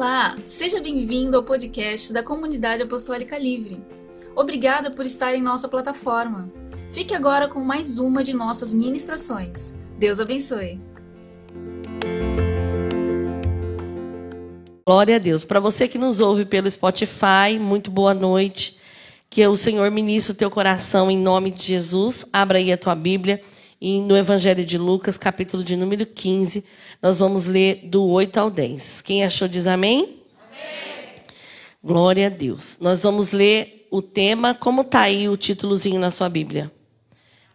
Olá, seja bem-vindo ao podcast da Comunidade Apostólica Livre. Obrigada por estar em nossa plataforma. Fique agora com mais uma de nossas ministrações. Deus abençoe. Glória a Deus. Para você que nos ouve pelo Spotify, muito boa noite. Que o Senhor ministre o teu coração em nome de Jesus. Abra aí a tua Bíblia e no Evangelho de Lucas, capítulo de número 15, nós vamos ler do 8 ao 10. Quem achou diz amém? amém. Glória a Deus. Nós vamos ler o tema, como está aí o títulozinho na sua Bíblia?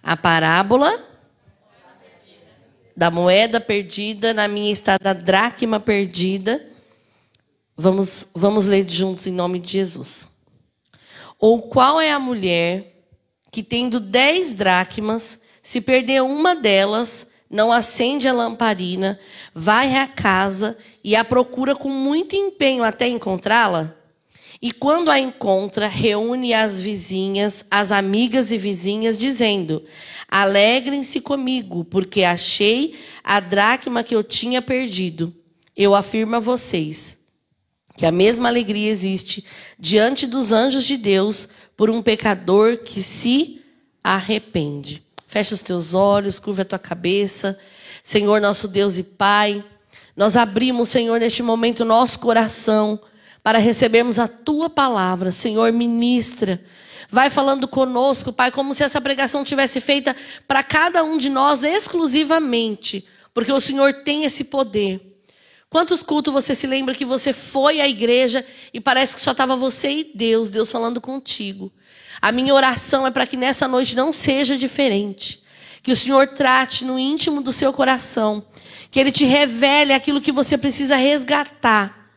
A parábola da moeda perdida, na minha estada dracma perdida. Vamos, vamos ler juntos em nome de Jesus. Ou qual é a mulher que, tendo dez dracmas, se perder uma delas, não acende a lamparina, vai à casa e a procura com muito empenho até encontrá-la? E quando a encontra, reúne as vizinhas, as amigas e vizinhas, dizendo: Alegrem-se comigo, porque achei a dracma que eu tinha perdido. Eu afirmo a vocês que a mesma alegria existe diante dos anjos de Deus por um pecador que se arrepende. Fecha os teus olhos, curva a tua cabeça. Senhor, nosso Deus e Pai, nós abrimos, Senhor, neste momento nosso coração para recebermos a tua palavra. Senhor, ministra. Vai falando conosco, Pai, como se essa pregação tivesse feita para cada um de nós exclusivamente, porque o Senhor tem esse poder. Quantos cultos você se lembra que você foi à igreja e parece que só estava você e Deus, Deus falando contigo? A minha oração é para que nessa noite não seja diferente. Que o Senhor trate no íntimo do seu coração. Que Ele te revele aquilo que você precisa resgatar.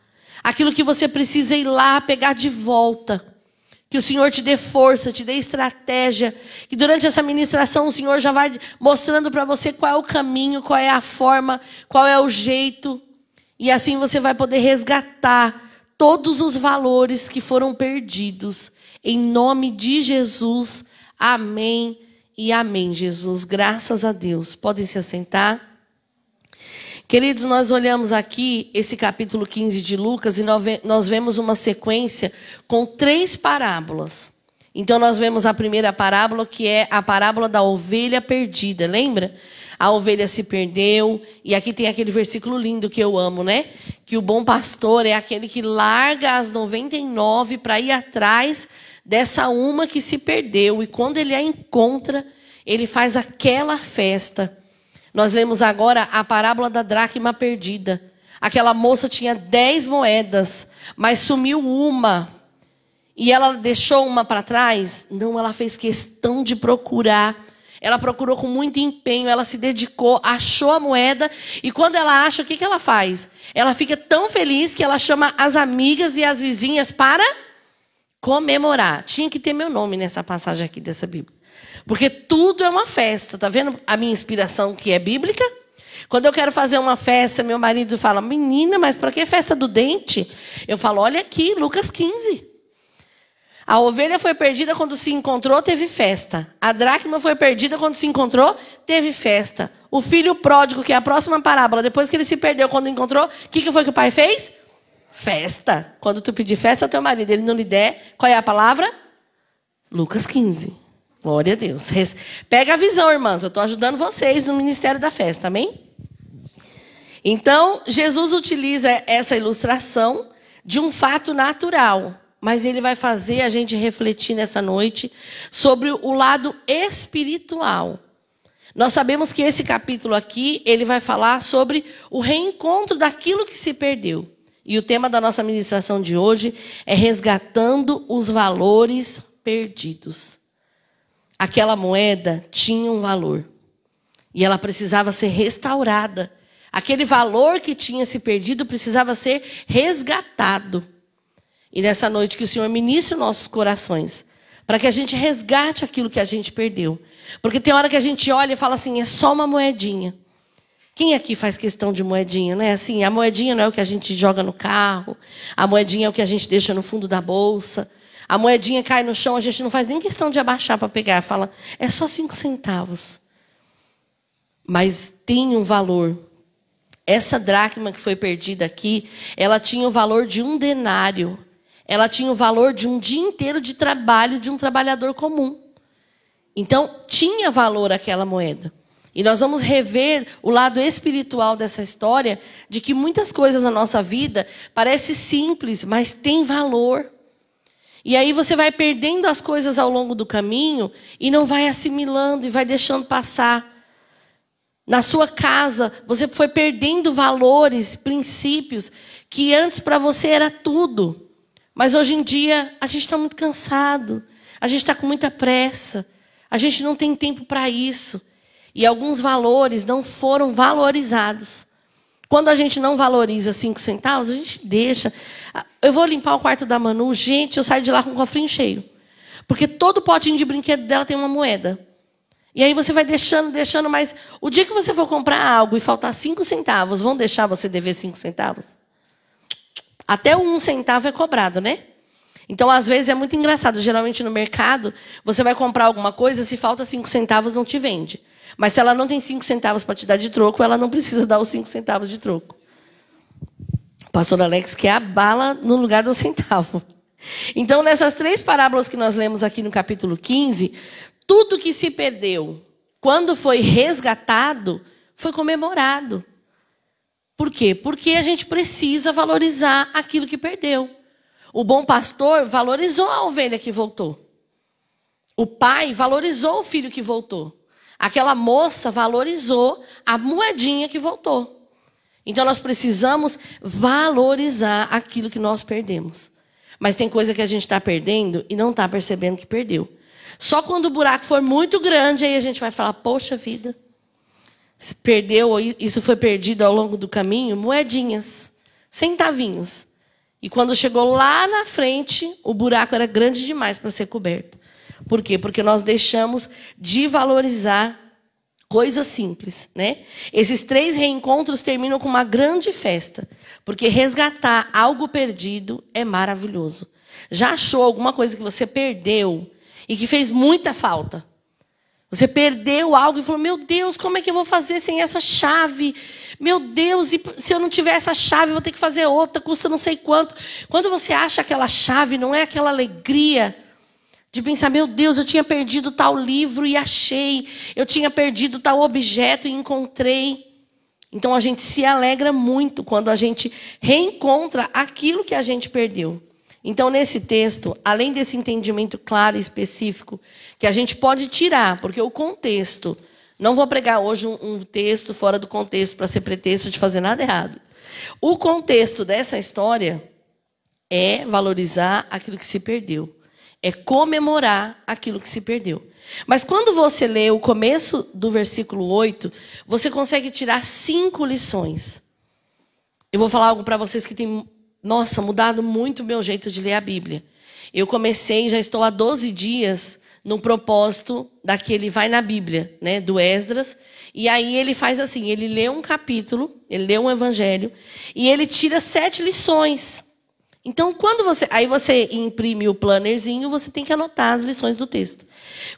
Aquilo que você precisa ir lá pegar de volta. Que o Senhor te dê força, te dê estratégia. Que durante essa ministração o Senhor já vai mostrando para você qual é o caminho, qual é a forma, qual é o jeito. E assim você vai poder resgatar todos os valores que foram perdidos em nome de Jesus. Amém e amém, Jesus. Graças a Deus. Podem se assentar. Queridos, nós olhamos aqui esse capítulo 15 de Lucas e nós vemos uma sequência com três parábolas. Então, nós vemos a primeira parábola, que é a parábola da ovelha perdida, lembra? A ovelha se perdeu, e aqui tem aquele versículo lindo que eu amo, né? Que o bom pastor é aquele que larga as 99 para ir atrás dessa uma que se perdeu. E quando ele a encontra, ele faz aquela festa. Nós lemos agora a parábola da dracma perdida. Aquela moça tinha dez moedas, mas sumiu uma. E ela deixou uma para trás? Não, ela fez questão de procurar. Ela procurou com muito empenho, ela se dedicou, achou a moeda. E quando ela acha, o que, que ela faz? Ela fica tão feliz que ela chama as amigas e as vizinhas para comemorar. Tinha que ter meu nome nessa passagem aqui dessa Bíblia. Porque tudo é uma festa. Tá vendo a minha inspiração que é bíblica? Quando eu quero fazer uma festa, meu marido fala: "Menina, mas para que festa do dente?" Eu falo: "Olha aqui, Lucas 15. A ovelha foi perdida quando se encontrou, teve festa. A dracma foi perdida quando se encontrou, teve festa. O filho pródigo, que é a próxima parábola, depois que ele se perdeu quando encontrou, o que, que foi que o pai fez? Festa. Quando tu pedir festa ao teu marido, ele não lhe der, qual é a palavra? Lucas 15. Glória a Deus. Pega a visão, irmãs. Eu estou ajudando vocês no ministério da festa, amém? Então, Jesus utiliza essa ilustração de um fato natural, mas ele vai fazer a gente refletir nessa noite sobre o lado espiritual. Nós sabemos que esse capítulo aqui, ele vai falar sobre o reencontro daquilo que se perdeu. E o tema da nossa ministração de hoje é resgatando os valores perdidos. Aquela moeda tinha um valor e ela precisava ser restaurada. Aquele valor que tinha se perdido precisava ser resgatado. E nessa noite que o Senhor ministre nossos corações, para que a gente resgate aquilo que a gente perdeu. Porque tem hora que a gente olha e fala assim: é só uma moedinha. Quem aqui faz questão de moedinha, né? Assim, a moedinha não é o que a gente joga no carro, a moedinha é o que a gente deixa no fundo da bolsa. A moedinha cai no chão, a gente não faz nem questão de abaixar para pegar, fala, é só cinco centavos. Mas tem um valor. essa dracma que foi perdida aqui, ela tinha o valor de um denário. Ela tinha o valor de um dia inteiro de trabalho de um trabalhador comum. Então, tinha valor aquela moeda. E nós vamos rever o lado espiritual dessa história, de que muitas coisas na nossa vida parecem simples, mas tem valor. E aí você vai perdendo as coisas ao longo do caminho e não vai assimilando e vai deixando passar. Na sua casa, você foi perdendo valores, princípios, que antes para você era tudo. Mas hoje em dia, a gente está muito cansado, a gente está com muita pressa, a gente não tem tempo para isso. E alguns valores não foram valorizados. Quando a gente não valoriza cinco centavos, a gente deixa. Eu vou limpar o quarto da Manu, gente, eu saio de lá com o cofrinho cheio. Porque todo potinho de brinquedo dela tem uma moeda. E aí você vai deixando, deixando, mas o dia que você for comprar algo e faltar cinco centavos, vão deixar você dever cinco centavos? Até um centavo é cobrado, né? Então, às vezes, é muito engraçado. Geralmente, no mercado, você vai comprar alguma coisa, se falta cinco centavos, não te vende. Mas se ela não tem cinco centavos para te dar de troco, ela não precisa dar os cinco centavos de troco. O pastor Alex quer a bala no lugar do centavo. Então, nessas três parábolas que nós lemos aqui no capítulo 15, tudo que se perdeu, quando foi resgatado, foi comemorado. Por quê? Porque a gente precisa valorizar aquilo que perdeu. O bom pastor valorizou a ovelha que voltou. O pai valorizou o filho que voltou. Aquela moça valorizou a moedinha que voltou. Então nós precisamos valorizar aquilo que nós perdemos. Mas tem coisa que a gente está perdendo e não está percebendo que perdeu. Só quando o buraco for muito grande, aí a gente vai falar: poxa vida, se perdeu, isso foi perdido ao longo do caminho, moedinhas, centavinhos. E quando chegou lá na frente, o buraco era grande demais para ser coberto. Por quê? Porque nós deixamos de valorizar coisas simples, né? Esses três reencontros terminam com uma grande festa, porque resgatar algo perdido é maravilhoso. Já achou alguma coisa que você perdeu? e que fez muita falta. Você perdeu algo e falou: Meu Deus, como é que eu vou fazer sem essa chave? Meu Deus, e se eu não tiver essa chave, eu vou ter que fazer outra, custa não sei quanto. Quando você acha aquela chave, não é aquela alegria de pensar: Meu Deus, eu tinha perdido tal livro e achei, eu tinha perdido tal objeto e encontrei. Então a gente se alegra muito quando a gente reencontra aquilo que a gente perdeu. Então, nesse texto, além desse entendimento claro e específico, que a gente pode tirar, porque o contexto. Não vou pregar hoje um, um texto fora do contexto para ser pretexto de fazer nada errado. O contexto dessa história é valorizar aquilo que se perdeu, é comemorar aquilo que se perdeu. Mas quando você lê o começo do versículo 8, você consegue tirar cinco lições. Eu vou falar algo para vocês que tem nossa, mudado muito o meu jeito de ler a Bíblia. Eu comecei, já estou há 12 dias no propósito daquele vai na Bíblia, né, do Esdras, e aí ele faz assim, ele lê um capítulo, ele lê um evangelho, e ele tira sete lições. Então, quando você, aí você imprime o plannerzinho, você tem que anotar as lições do texto.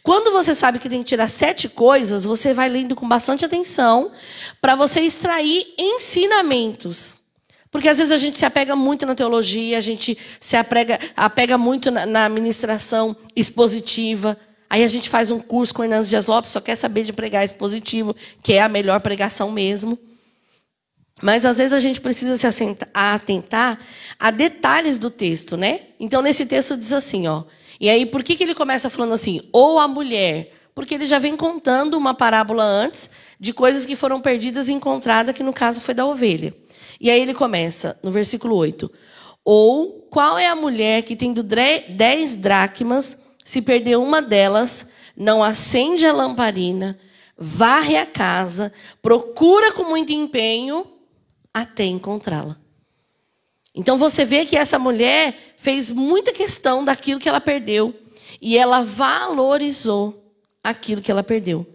Quando você sabe que tem que tirar sete coisas, você vai lendo com bastante atenção para você extrair ensinamentos. Porque às vezes a gente se apega muito na teologia, a gente se apega, apega muito na, na administração expositiva. Aí a gente faz um curso com Hernandes Dias Lopes, só quer saber de pregar expositivo, que é a melhor pregação mesmo. Mas às vezes a gente precisa se atentar a detalhes do texto, né? Então nesse texto diz assim, ó. E aí por que, que ele começa falando assim? Ou a mulher? Porque ele já vem contando uma parábola antes de coisas que foram perdidas e encontradas, que no caso foi da ovelha. E aí ele começa, no versículo 8. Ou qual é a mulher que, tendo dez dracmas, se perder uma delas, não acende a lamparina, varre a casa, procura com muito empenho até encontrá-la. Então você vê que essa mulher fez muita questão daquilo que ela perdeu e ela valorizou aquilo que ela perdeu.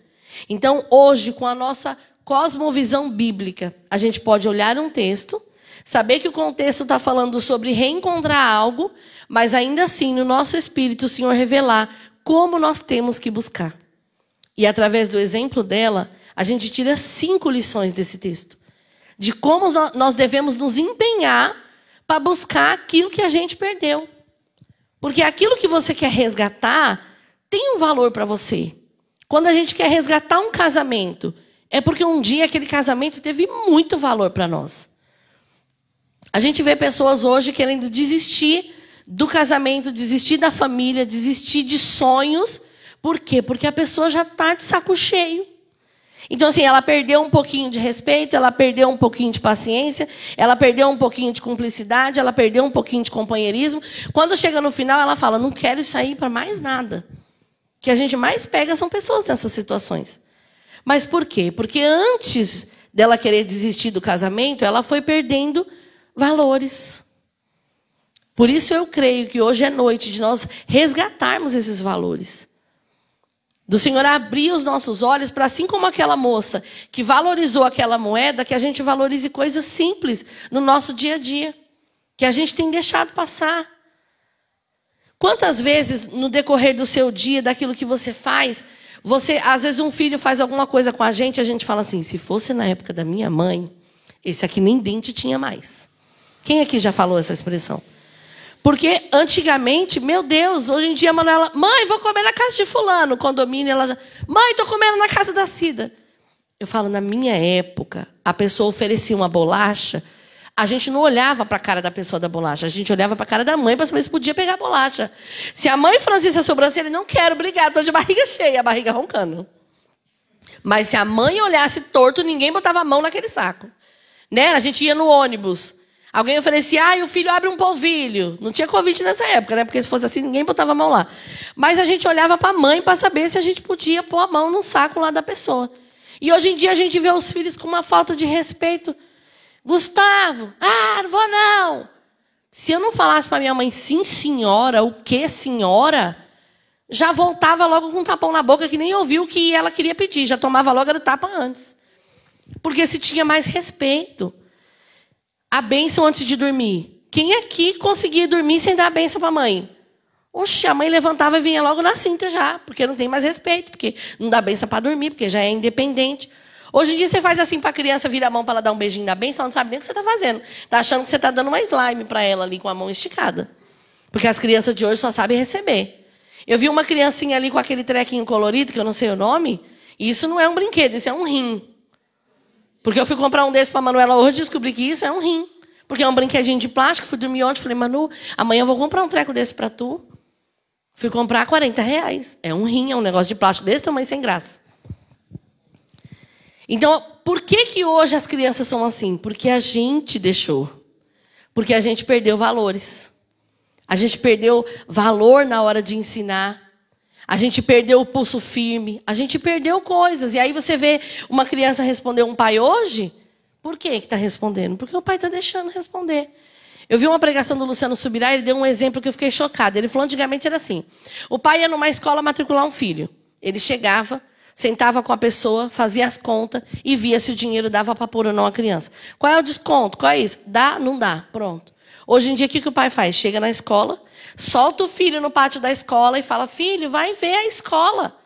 Então, hoje, com a nossa cosmovisão bíblica. A gente pode olhar um texto, saber que o contexto está falando sobre reencontrar algo, mas ainda assim, no nosso espírito, o Senhor revelar como nós temos que buscar. E através do exemplo dela, a gente tira cinco lições desse texto. De como nós devemos nos empenhar para buscar aquilo que a gente perdeu. Porque aquilo que você quer resgatar tem um valor para você. Quando a gente quer resgatar um casamento, é porque um dia aquele casamento teve muito valor para nós. A gente vê pessoas hoje querendo desistir do casamento, desistir da família, desistir de sonhos. Por quê? Porque a pessoa já está de saco cheio. Então, assim, ela perdeu um pouquinho de respeito, ela perdeu um pouquinho de paciência, ela perdeu um pouquinho de cumplicidade, ela perdeu um pouquinho de companheirismo. Quando chega no final, ela fala: não quero sair para mais nada. O que a gente mais pega são pessoas nessas situações. Mas por quê? Porque antes dela querer desistir do casamento, ela foi perdendo valores. Por isso eu creio que hoje é noite de nós resgatarmos esses valores. Do Senhor abrir os nossos olhos para, assim como aquela moça que valorizou aquela moeda, que a gente valorize coisas simples no nosso dia a dia, que a gente tem deixado passar. Quantas vezes no decorrer do seu dia, daquilo que você faz, você, às vezes um filho faz alguma coisa com a gente, a gente fala assim: se fosse na época da minha mãe, esse aqui nem dente tinha mais. Quem aqui já falou essa expressão? Porque antigamente, meu Deus, hoje em dia a Manuela, mãe, vou comer na casa de fulano, condomínio, ela já, mãe, estou comendo na casa da Cida. Eu falo, na minha época, a pessoa oferecia uma bolacha, a gente não olhava para a cara da pessoa da bolacha, a gente olhava para a cara da mãe para saber se podia pegar a bolacha. Se a mãe franzisse a sobrancelha, não quero, obrigado, estou de barriga cheia, a barriga roncando. Mas se a mãe olhasse torto, ninguém botava a mão naquele saco. Né? A gente ia no ônibus. Alguém oferecia, ah, o filho abre um polvilho. Não tinha convite nessa época, né? Porque se fosse assim, ninguém botava a mão lá. Mas a gente olhava para a mãe para saber se a gente podia pôr a mão no saco lá da pessoa. E hoje em dia a gente vê os filhos com uma falta de respeito. Gustavo, ah, não vou não. Se eu não falasse para minha mãe, sim, senhora, o que, senhora? Já voltava logo com um tapão na boca que nem ouviu o que ela queria pedir. Já tomava logo o tapa antes. Porque se tinha mais respeito a bênção antes de dormir. Quem aqui conseguia dormir sem dar a bênção para a mãe? Oxe, a mãe levantava e vinha logo na cinta já, porque não tem mais respeito, porque não dá bênção para dormir, porque já é independente. Hoje em dia você faz assim para a criança, vira a mão para ela dar um beijinho da bênção, ela não sabe nem o que você está fazendo. Está achando que você está dando uma slime para ela ali com a mão esticada. Porque as crianças de hoje só sabem receber. Eu vi uma criancinha ali com aquele trequinho colorido, que eu não sei o nome, e isso não é um brinquedo, isso é um rim. Porque eu fui comprar um desses para Manuela hoje e descobri que isso é um rim. Porque é um brinquedinho de plástico. Fui dormir ontem falei, Manu, amanhã eu vou comprar um treco desse para tu. Fui comprar 40 reais. É um rim, é um negócio de plástico desse tamanho sem graça. Então, por que, que hoje as crianças são assim? Porque a gente deixou. Porque a gente perdeu valores. A gente perdeu valor na hora de ensinar. A gente perdeu o pulso firme, a gente perdeu coisas. E aí você vê uma criança responder um pai hoje, por que está respondendo? Porque o pai está deixando responder. Eu vi uma pregação do Luciano Subirá, ele deu um exemplo que eu fiquei chocada. Ele falou antigamente era assim: o pai ia numa escola matricular um filho. Ele chegava, sentava com a pessoa, fazia as contas e via se o dinheiro dava para pôr ou não a criança. Qual é o desconto? Qual é isso? Dá? Não dá. Pronto. Hoje em dia, o que, que o pai faz? Chega na escola, solta o filho no pátio da escola e fala: Filho, vai ver a escola.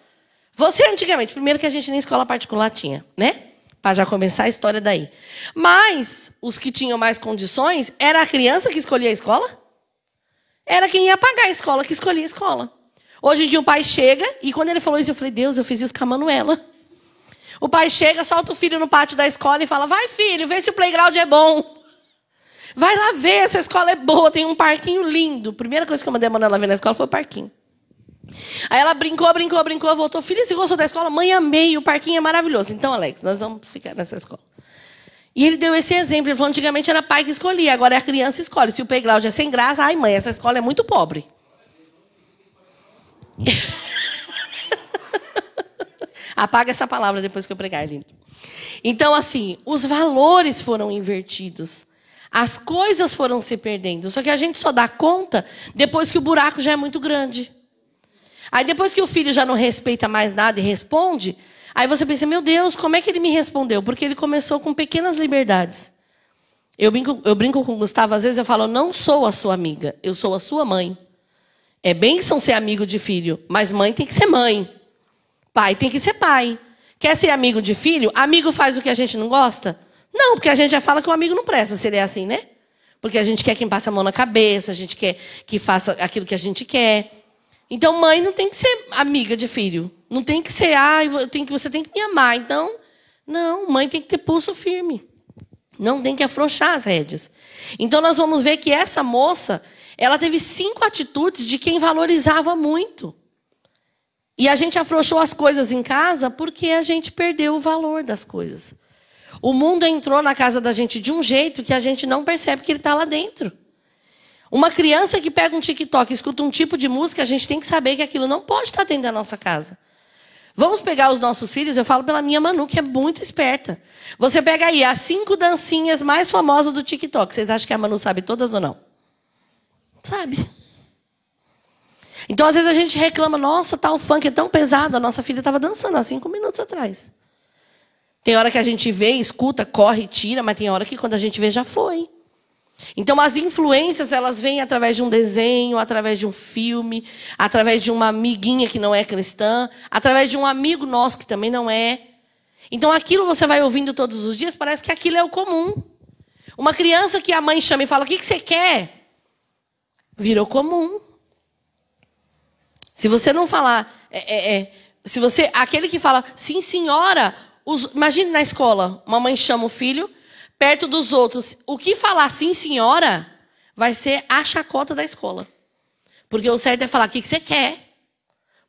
Você, antigamente, primeiro que a gente nem escola particular tinha, né? Para já começar a história daí. Mas os que tinham mais condições, era a criança que escolhia a escola? Era quem ia pagar a escola que escolhia a escola. Hoje em dia o pai chega, e quando ele falou isso, eu falei: Deus, eu fiz isso com a Manuela. O pai chega, solta o filho no pátio da escola e fala: Vai, filho, vê se o playground é bom. Vai lá ver, essa escola é boa, tem um parquinho lindo. Primeira coisa que eu mandei a Manuela ver na escola foi o parquinho. Aí ela brincou, brincou, brincou, voltou. Filha, você gostou da escola? Mãe, amei, o parquinho é maravilhoso. Então, Alex, nós vamos ficar nessa escola. E ele deu esse exemplo. Ele falou, antigamente era pai que escolhia, agora é a criança escolhe. Se o playground é sem graça, ai mãe, essa escola é muito pobre. Apaga essa palavra depois que eu pregar, lindo. Então, assim, os valores foram invertidos. As coisas foram se perdendo. Só que a gente só dá conta depois que o buraco já é muito grande. Aí depois que o filho já não respeita mais nada e responde, aí você pensa, meu Deus, como é que ele me respondeu? Porque ele começou com pequenas liberdades. Eu brinco, eu brinco com o Gustavo, às vezes eu falo, não sou a sua amiga, eu sou a sua mãe. É bênção ser amigo de filho, mas mãe tem que ser mãe. Pai tem que ser pai. Quer ser amigo de filho? Amigo faz o que a gente não gosta? Não, porque a gente já fala que o amigo não presta, se ele é assim, né? Porque a gente quer quem passe a mão na cabeça, a gente quer que faça aquilo que a gente quer. Então, mãe não tem que ser amiga de filho. Não tem que ser, ah, que, você tem que me amar. Então, não, mãe tem que ter pulso firme. Não tem que afrouxar as rédeas. Então, nós vamos ver que essa moça, ela teve cinco atitudes de quem valorizava muito. E a gente afrouxou as coisas em casa porque a gente perdeu o valor das coisas. O mundo entrou na casa da gente de um jeito que a gente não percebe que ele está lá dentro. Uma criança que pega um TikTok, escuta um tipo de música, a gente tem que saber que aquilo não pode estar dentro da nossa casa. Vamos pegar os nossos filhos, eu falo pela minha Manu, que é muito esperta. Você pega aí as cinco dancinhas mais famosas do TikTok. Vocês acham que a Manu sabe todas ou não? Sabe. Então, às vezes, a gente reclama, nossa, tal funk é tão pesado. A nossa filha estava dançando há cinco minutos atrás. Tem hora que a gente vê, escuta, corre, tira, mas tem hora que quando a gente vê já foi. Então as influências elas vêm através de um desenho, através de um filme, através de uma amiguinha que não é cristã, através de um amigo nosso que também não é. Então aquilo você vai ouvindo todos os dias, parece que aquilo é o comum. Uma criança que a mãe chama e fala: "O que, você quer?" Virou comum. Se você não falar, é, é, é, se você, aquele que fala, sim, senhora, os, imagine na escola, uma mãe chama o filho perto dos outros. O que falar sim, senhora, vai ser a chacota da escola. Porque o certo é falar o que você quer.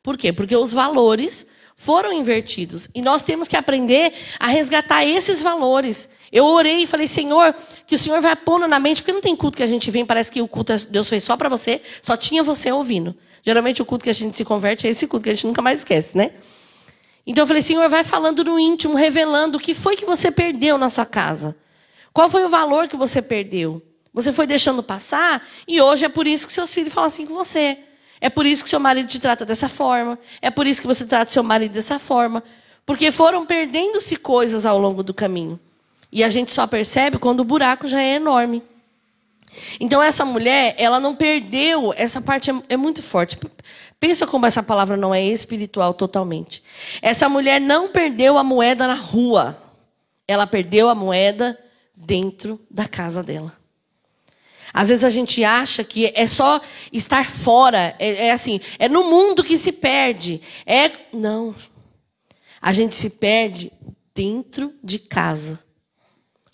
Por quê? Porque os valores foram invertidos. E nós temos que aprender a resgatar esses valores. Eu orei e falei, Senhor, que o Senhor vai pondo na mente, porque não tem culto que a gente vem, parece que o culto Deus fez só para você, só tinha você ouvindo. Geralmente o culto que a gente se converte é esse culto que a gente nunca mais esquece, né? Então eu falei, Senhor, vai falando no íntimo, revelando o que foi que você perdeu na sua casa. Qual foi o valor que você perdeu? Você foi deixando passar e hoje é por isso que seus filhos falam assim com você. É por isso que seu marido te trata dessa forma. É por isso que você trata seu marido dessa forma. Porque foram perdendo-se coisas ao longo do caminho. E a gente só percebe quando o buraco já é enorme. Então essa mulher, ela não perdeu, essa parte é, é, muito forte. Pensa como essa palavra não é espiritual totalmente. Essa mulher não perdeu a moeda na rua. Ela perdeu a moeda dentro da casa dela. Às vezes a gente acha que é só estar fora, é, é assim, é no mundo que se perde. É não. A gente se perde dentro de casa.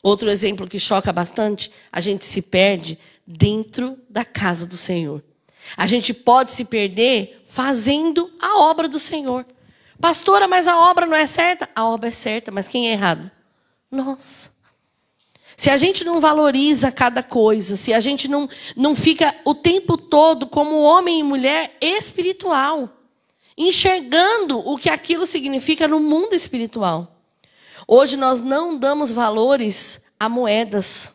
Outro exemplo que choca bastante, a gente se perde dentro da casa do Senhor. A gente pode se perder fazendo a obra do Senhor. Pastora, mas a obra não é certa? A obra é certa, mas quem é errado? Nós. Se a gente não valoriza cada coisa, se a gente não, não fica o tempo todo como homem e mulher espiritual, enxergando o que aquilo significa no mundo espiritual. Hoje nós não damos valores a moedas,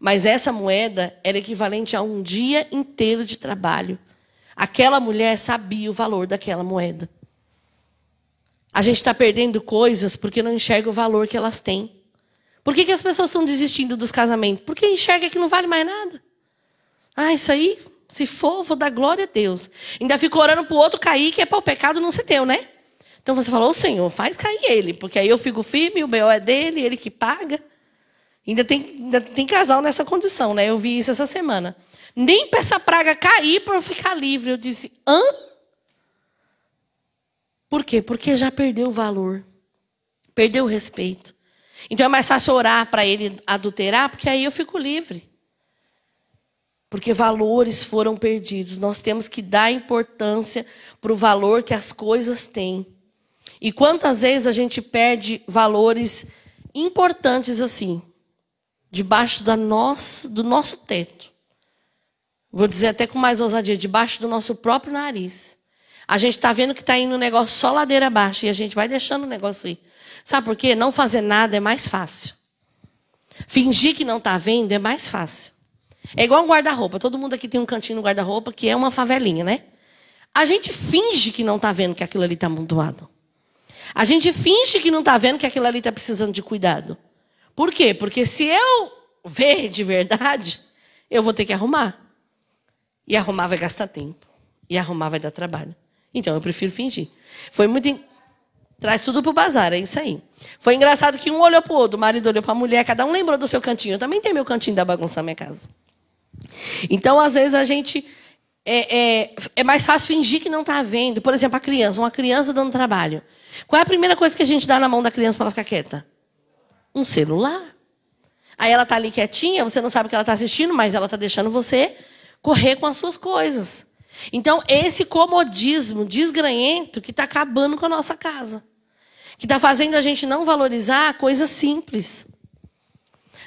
mas essa moeda era equivalente a um dia inteiro de trabalho. Aquela mulher sabia o valor daquela moeda. A gente está perdendo coisas porque não enxerga o valor que elas têm. Por que, que as pessoas estão desistindo dos casamentos? Porque enxerga que não vale mais nada. Ah, isso aí, se for, vou dar glória a Deus. Ainda fico orando para o outro cair, que é para o pecado não ser teu, né? Então você falou, Senhor, faz cair ele, porque aí eu fico firme, o B.O. é dele, ele que paga. Ainda tem, ainda tem casal nessa condição, né? Eu vi isso essa semana. Nem para essa praga cair para eu ficar livre. Eu disse, hã? Por quê? Porque já perdeu o valor. Perdeu o respeito. Então é mais fácil orar para ele adulterar, porque aí eu fico livre. Porque valores foram perdidos. Nós temos que dar importância para o valor que as coisas têm. E quantas vezes a gente perde valores importantes assim, debaixo da nossa, do nosso teto. Vou dizer até com mais ousadia, debaixo do nosso próprio nariz. A gente está vendo que está indo o negócio só ladeira abaixo e a gente vai deixando o negócio aí. Sabe por quê? Não fazer nada é mais fácil. Fingir que não está vendo é mais fácil. É igual um guarda-roupa. Todo mundo aqui tem um cantinho no guarda-roupa que é uma favelinha, né? A gente finge que não está vendo que aquilo ali está amontoado. A gente finge que não está vendo que aquilo ali está precisando de cuidado. Por quê? Porque se eu ver de verdade, eu vou ter que arrumar. E arrumar vai gastar tempo. E arrumar vai dar trabalho. Então eu prefiro fingir. Foi muito. Traz tudo pro bazar, é isso aí. Foi engraçado que um olhou pro outro, o marido olhou para a mulher, cada um lembrou do seu cantinho. Eu também tenho meu cantinho da bagunça na minha casa. Então, às vezes, a gente. É, é, é mais fácil fingir que não está vendo. Por exemplo, a criança, uma criança dando trabalho. Qual é a primeira coisa que a gente dá na mão da criança para ela ficar quieta? Um celular. Aí ela está ali quietinha, você não sabe o que ela está assistindo, mas ela está deixando você correr com as suas coisas. Então, esse comodismo desgranhento que está acabando com a nossa casa. Que está fazendo a gente não valorizar coisas simples.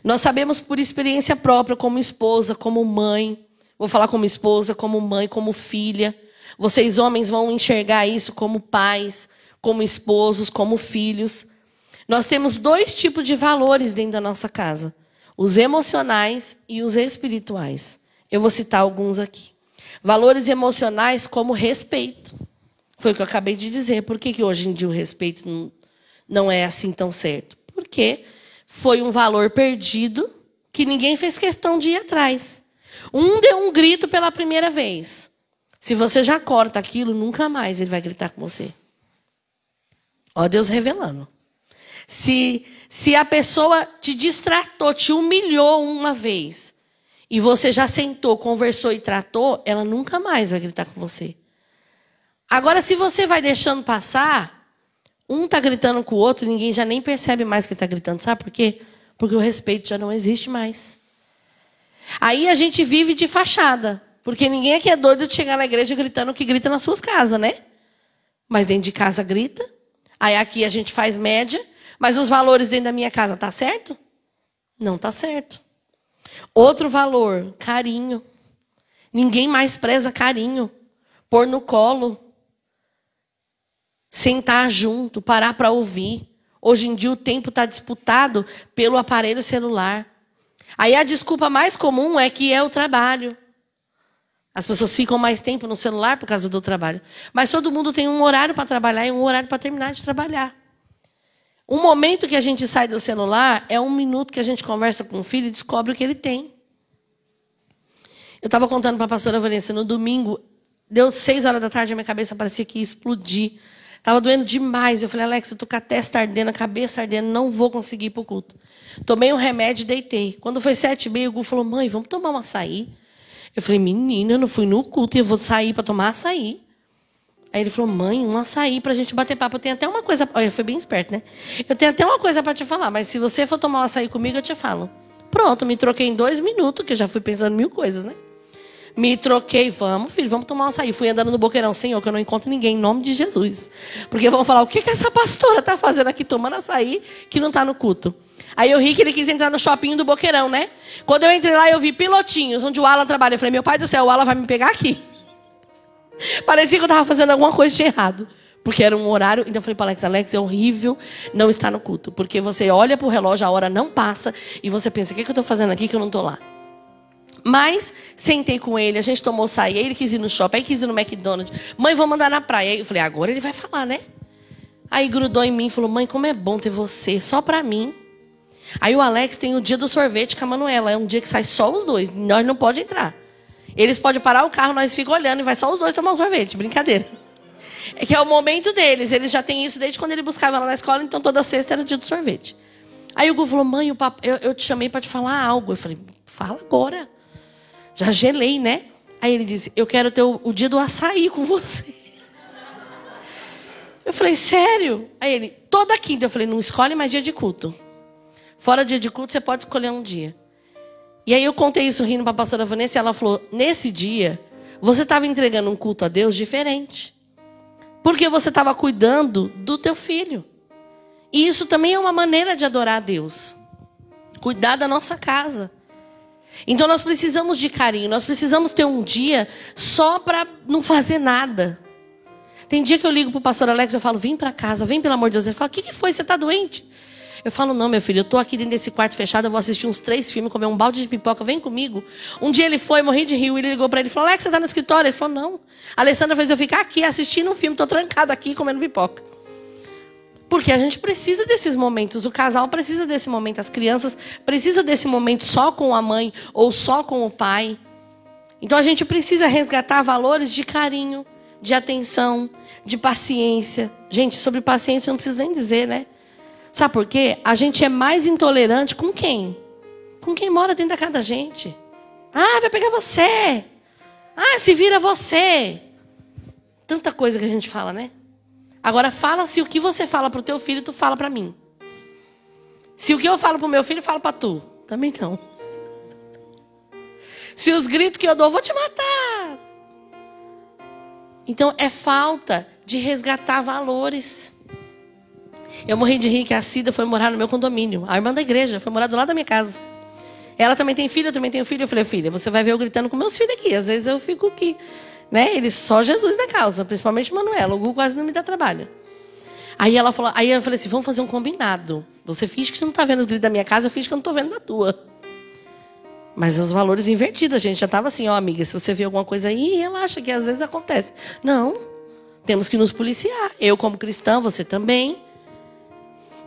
Nós sabemos por experiência própria, como esposa, como mãe. Vou falar como esposa, como mãe, como filha. Vocês, homens, vão enxergar isso como pais, como esposos, como filhos. Nós temos dois tipos de valores dentro da nossa casa: os emocionais e os espirituais. Eu vou citar alguns aqui. Valores emocionais como respeito. Foi o que eu acabei de dizer. Por que, que hoje em dia o respeito não, é assim tão certo? Porque foi um valor perdido que ninguém fez questão de ir atrás. Um deu um grito pela primeira vez. Se você já corta aquilo, nunca mais ele vai gritar com você. Ó Deus revelando. Se, se a pessoa te distratou, te humilhou uma vez, e você já sentou, conversou e tratou, ela nunca mais vai gritar com você. Agora, se você vai deixando passar, um está gritando com o outro, ninguém já nem percebe mais que está gritando. Sabe por quê? Porque o respeito já não existe mais. Aí a gente vive de fachada. Porque ninguém aqui é doido de chegar na igreja gritando o que grita nas suas casas, né? Mas dentro de casa grita. Aí aqui a gente faz média. Mas os valores dentro da minha casa, tá certo? Não tá certo. Outro valor, carinho. Ninguém mais preza carinho. Pôr no colo sentar junto, parar para ouvir. Hoje em dia o tempo está disputado pelo aparelho celular. Aí a desculpa mais comum é que é o trabalho. As pessoas ficam mais tempo no celular por causa do trabalho. Mas todo mundo tem um horário para trabalhar e um horário para terminar de trabalhar. Um momento que a gente sai do celular é um minuto que a gente conversa com o filho e descobre o que ele tem. Eu estava contando para a pastora Vanessa no domingo, deu seis horas da tarde, a minha cabeça parecia que ia explodir. Estava doendo demais. Eu falei, Alex, eu estou com a testa ardendo, a cabeça ardendo, não vou conseguir ir para o culto. Tomei um remédio e deitei. Quando foi sete e meia, o Gu falou, mãe, vamos tomar um açaí? Eu falei, menina, eu não fui no culto e eu vou sair para tomar açaí. Aí ele falou, mãe, um açaí para a gente bater papo. Eu tenho até uma coisa. Olha, foi bem esperto, né? Eu tenho até uma coisa para te falar, mas se você for tomar um açaí comigo, eu te falo. Pronto, me troquei em dois minutos, que eu já fui pensando mil coisas, né? Me troquei, vamos, filho, vamos tomar um açaí. Fui andando no boqueirão, Senhor, que eu não encontro ninguém, em nome de Jesus. Porque vão falar, o que, que essa pastora está fazendo aqui tomando açaí que não está no culto? Aí eu ri que ele quis entrar no shopping do boqueirão, né? Quando eu entrei lá, eu vi pilotinhos, onde o Alan trabalha. Eu falei, meu pai do céu, o Alan vai me pegar aqui. Parecia que eu estava fazendo alguma coisa de errado. Porque era um horário. Então eu falei para Alex, Alex, é horrível não estar no culto. Porque você olha para o relógio, a hora não passa, e você pensa, o que, que eu estou fazendo aqui que eu não estou lá? Mas sentei com ele, a gente tomou sair, ele quis ir no shopping, aí quis ir no McDonald's. Mãe, vamos andar na praia. Aí eu falei, agora ele vai falar, né? Aí grudou em mim e falou, mãe, como é bom ter você, só pra mim. Aí o Alex tem o dia do sorvete com a Manuela. É um dia que sai só os dois. Nós não pode entrar. Eles podem parar o carro, nós ficamos olhando e vai só os dois tomar um sorvete. Brincadeira. É que é o momento deles. Eles já têm isso desde quando ele buscava ela na escola, então toda sexta era dia do sorvete. Aí o Gu falou, mãe, eu, eu te chamei para te falar algo. Eu falei, fala agora. Já gelei, né? Aí ele disse: Eu quero ter o, o dia do açaí com você. Eu falei: Sério? Aí ele: Toda quinta. Eu falei: Não escolhe mais dia de culto. Fora dia de culto, você pode escolher um dia. E aí eu contei isso rindo para a pastora Vanessa e ela falou: Nesse dia, você estava entregando um culto a Deus diferente. Porque você estava cuidando do teu filho. E isso também é uma maneira de adorar a Deus. Cuidar da nossa casa. Então nós precisamos de carinho, nós precisamos ter um dia só para não fazer nada. Tem dia que eu ligo para o pastor Alex e falo, vem para casa, vem pelo amor de Deus. Ele fala, o que, que foi? Você está doente? Eu falo, não, meu filho, eu estou aqui dentro desse quarto fechado, eu vou assistir uns três filmes, comer um balde de pipoca, vem comigo. Um dia ele foi, morri de rio, ele ligou para ele e falou, Alex, você está no escritório? Ele falou, não. A Alessandra fez eu ficar aqui assistindo um filme, estou trancado aqui comendo pipoca. Porque a gente precisa desses momentos, o casal precisa desse momento, as crianças precisam desse momento só com a mãe ou só com o pai. Então a gente precisa resgatar valores de carinho, de atenção, de paciência. Gente, sobre paciência eu não preciso nem dizer, né? Sabe por quê? A gente é mais intolerante com quem? Com quem mora dentro da casa da gente. Ah, vai pegar você. Ah, se vira você. Tanta coisa que a gente fala, né? Agora fala se o que você fala para o teu filho, tu fala para mim. Se o que eu falo para o meu filho, eu falo para tu. Também não. Se os gritos que eu dou, eu vou te matar. Então é falta de resgatar valores. Eu morri de rir que a Cida foi morar no meu condomínio. A irmã da igreja foi morar do lado da minha casa. Ela também tem filho, eu também tenho filho. Eu falei, filha, você vai ver eu gritando com meus filhos aqui. Às vezes eu fico aqui. Né? Eles só Jesus da causa, principalmente Manuela. O Gu quase não me dá trabalho. Aí ela falou, aí eu falei assim: vamos fazer um combinado. Você finge que você não está vendo os gritos da minha casa, eu finge que eu não estou vendo da tua. Mas os valores invertidos, a gente já estava assim, ó, amiga, se você vê alguma coisa aí, relaxa, que às vezes acontece. Não, temos que nos policiar. Eu, como cristã, você também.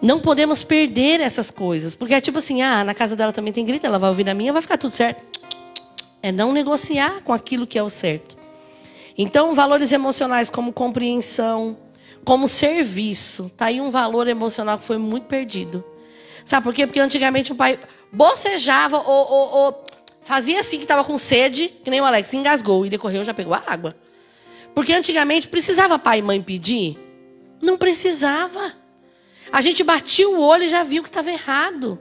Não podemos perder essas coisas. Porque é tipo assim, ah, na casa dela também tem grito, ela vai ouvir na minha, vai ficar tudo certo. É não negociar com aquilo que é o certo. Então, valores emocionais como compreensão, como serviço. Tá aí um valor emocional que foi muito perdido. Sabe por quê? Porque antigamente o pai bocejava ou, ou, ou fazia assim que estava com sede, que nem o Alex, engasgou e decorreu, já pegou a água. Porque antigamente precisava pai e mãe pedir? Não precisava. A gente batia o olho e já viu que estava errado.